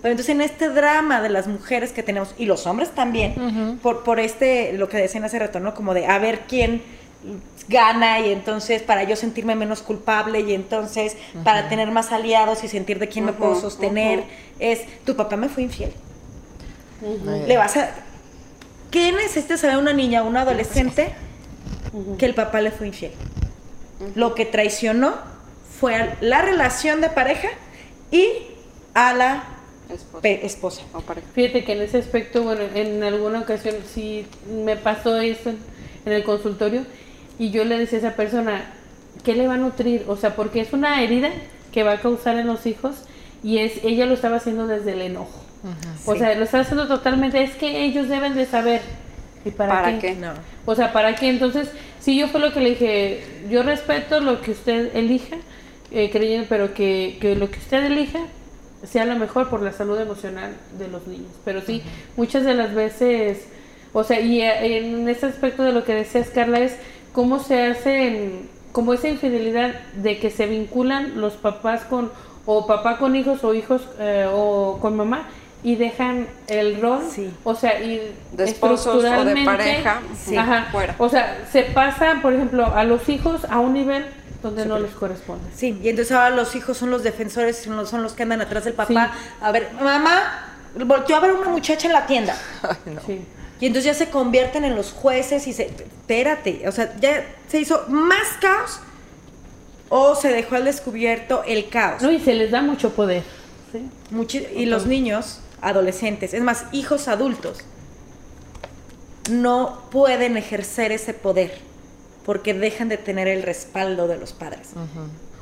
Pero entonces en este drama de las mujeres que tenemos, y los hombres también, por, por este, lo que decían hace rato, ¿no? Como de a ver quién gana y entonces para yo sentirme menos culpable y entonces para tener más aliados y sentir de quién me puedo sostener, es, tu papá me fue infiel. Le vas a... ¿Qué necesita saber una niña o un adolescente que el papá le fue infiel. Lo que traicionó fue a la relación de pareja y a la esposa. Fíjate que en ese aspecto, bueno, en alguna ocasión sí me pasó eso en el consultorio y yo le decía a esa persona, ¿qué le va a nutrir? O sea, porque es una herida que va a causar en los hijos y es ella lo estaba haciendo desde el enojo. O sea, lo estaba haciendo totalmente, es que ellos deben de saber. ¿Y para, qué? No. O sea, ¿para qué? Entonces, sí, yo fue lo que le dije, yo respeto lo que usted elija, eh, creyendo, pero que, que lo que usted elija sea lo mejor por la salud emocional de los niños. Pero sí, muchas de las veces, o sea, y eh, en ese aspecto de lo que decías, Carla, es cómo se hace como esa infidelidad de que se vinculan los papás con o papá con hijos o hijos eh, o con mamá y dejan el rol, o sea, y de esposos o de pareja, fuera. O sea, se pasa, por ejemplo, a los hijos a un nivel donde no les corresponde. Sí, y entonces ahora los hijos son los defensores, son los, son los que andan atrás del papá. A ver, mamá, volteó a ver una muchacha en la tienda. Y entonces ya se convierten en los jueces y se, espérate, o sea, ya se hizo más caos o se dejó al descubierto el caos. No, y se les da mucho poder. y los niños, adolescentes, es más, hijos adultos, no pueden ejercer ese poder porque dejan de tener el respaldo de los padres.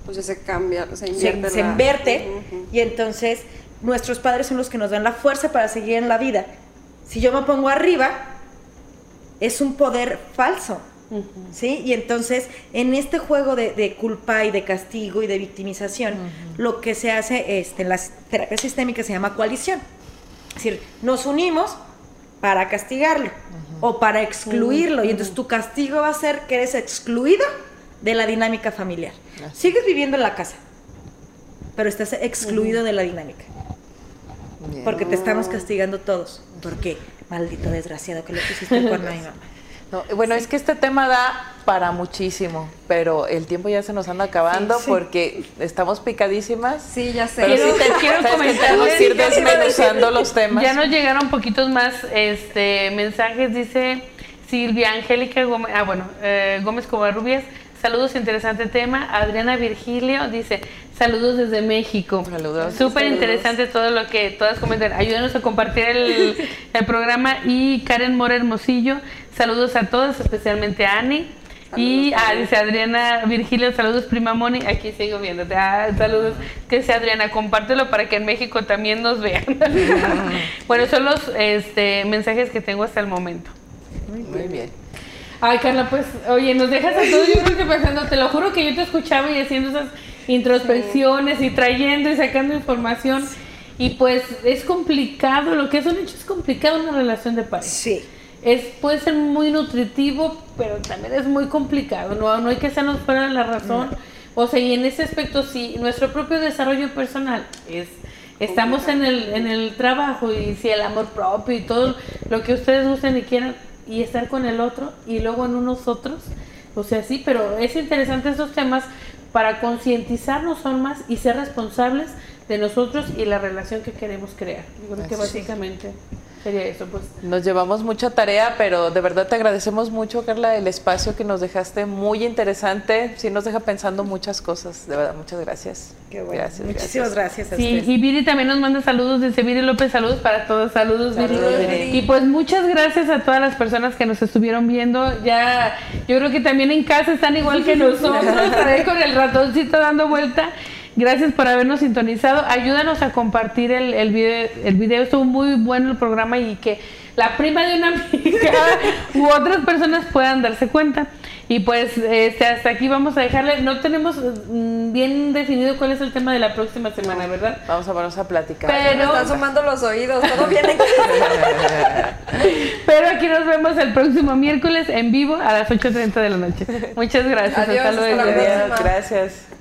O sea, se cambia, se invierte. Se, inverte y entonces nuestros padres son los que nos dan la fuerza para seguir en la vida. Si yo me pongo arriba, es un poder falso. ¿Sí? Y entonces, en este juego de, culpa y de castigo y de victimización, lo que se hace este, en las terapias sistémicas se llama coalición. Es decir, nos unimos para castigarlo o para excluirlo. Y entonces tu castigo va a ser que eres excluido de la dinámica familiar. Sigues viviendo en la casa, pero estás excluido de la dinámica. Porque te estamos castigando todos. Porque, maldito desgraciado, que le pusiste el cuerno a mi mamá. No, bueno, es que este tema da para muchísimo, pero el tiempo ya se nos anda acabando porque estamos picadísimas. Sí, ya sé. Pero quiero, sí te, quiero comentarles ir desmenuzando los temas. Ya nos llegaron poquitos más este mensajes, dice Silvia Angélica Gómez, ah bueno, eh, Gómez Covarrubias, saludos, interesante tema. Adriana Virgilio dice, saludos desde México. Saludos. Súper interesante todo lo que todas comentan. Ayúdenos a compartir el, el programa. Y Karen Mora Hermosillo Saludos a todos, especialmente a Ani. y ah, dice Adriana Virgilio, saludos prima Moni, aquí sigo viéndote. Ah, saludos, que dice Adriana, compártelo para que en México también nos vean. bueno, son los este, mensajes que tengo hasta el momento. Muy bien. Ay, Carla, pues, oye, nos dejas a todos, yo creo que pensando, te lo juro que yo te escuchaba y haciendo esas introspecciones y trayendo y sacando información. Y pues es complicado, lo que es un hecho es complicado una relación de pareja. Sí es, puede ser muy nutritivo, pero también es muy complicado, no, no hay que hacernos fuera de la razón. O sea, y en ese aspecto, sí, nuestro propio desarrollo personal es, estamos en el, en el trabajo y si el amor propio y todo lo que ustedes usen y quieran y estar con el otro y luego en unos otros, o sea, sí, pero es interesante estos temas para concientizarnos aún más y ser responsables de nosotros y la relación que queremos crear. Yo creo que básicamente sería eso, pues. Nos llevamos mucha tarea, pero de verdad te agradecemos mucho, Carla, el espacio que nos dejaste, muy interesante, sí nos deja pensando muchas cosas, de verdad, muchas gracias. Qué bueno. Gracias, Muchísimas gracias. sí, y Viri también nos manda saludos, dice Viri López, saludos para todos, saludos, Viri. Y pues muchas gracias a todas las personas que nos estuvieron viendo, ya, yo creo que también en casa están igual que nosotros, con el ratoncito dando vuelta. Gracias por habernos sintonizado. Ayúdanos a compartir el, el, video. El video estuvo muy bueno el programa y que la prima de una amiga u otras personas puedan darse cuenta. Y pues este, hasta aquí vamos a dejarle. No tenemos mm, bien definido cuál es el tema de la próxima semana, ¿verdad? Vamos a ponernos a platicar. Pero están sumando los oídos, todo viene. Pero aquí nos vemos el próximo miércoles en vivo a las 8.30 de la noche. Muchas gracias. Adiós, hasta luego. Gracias.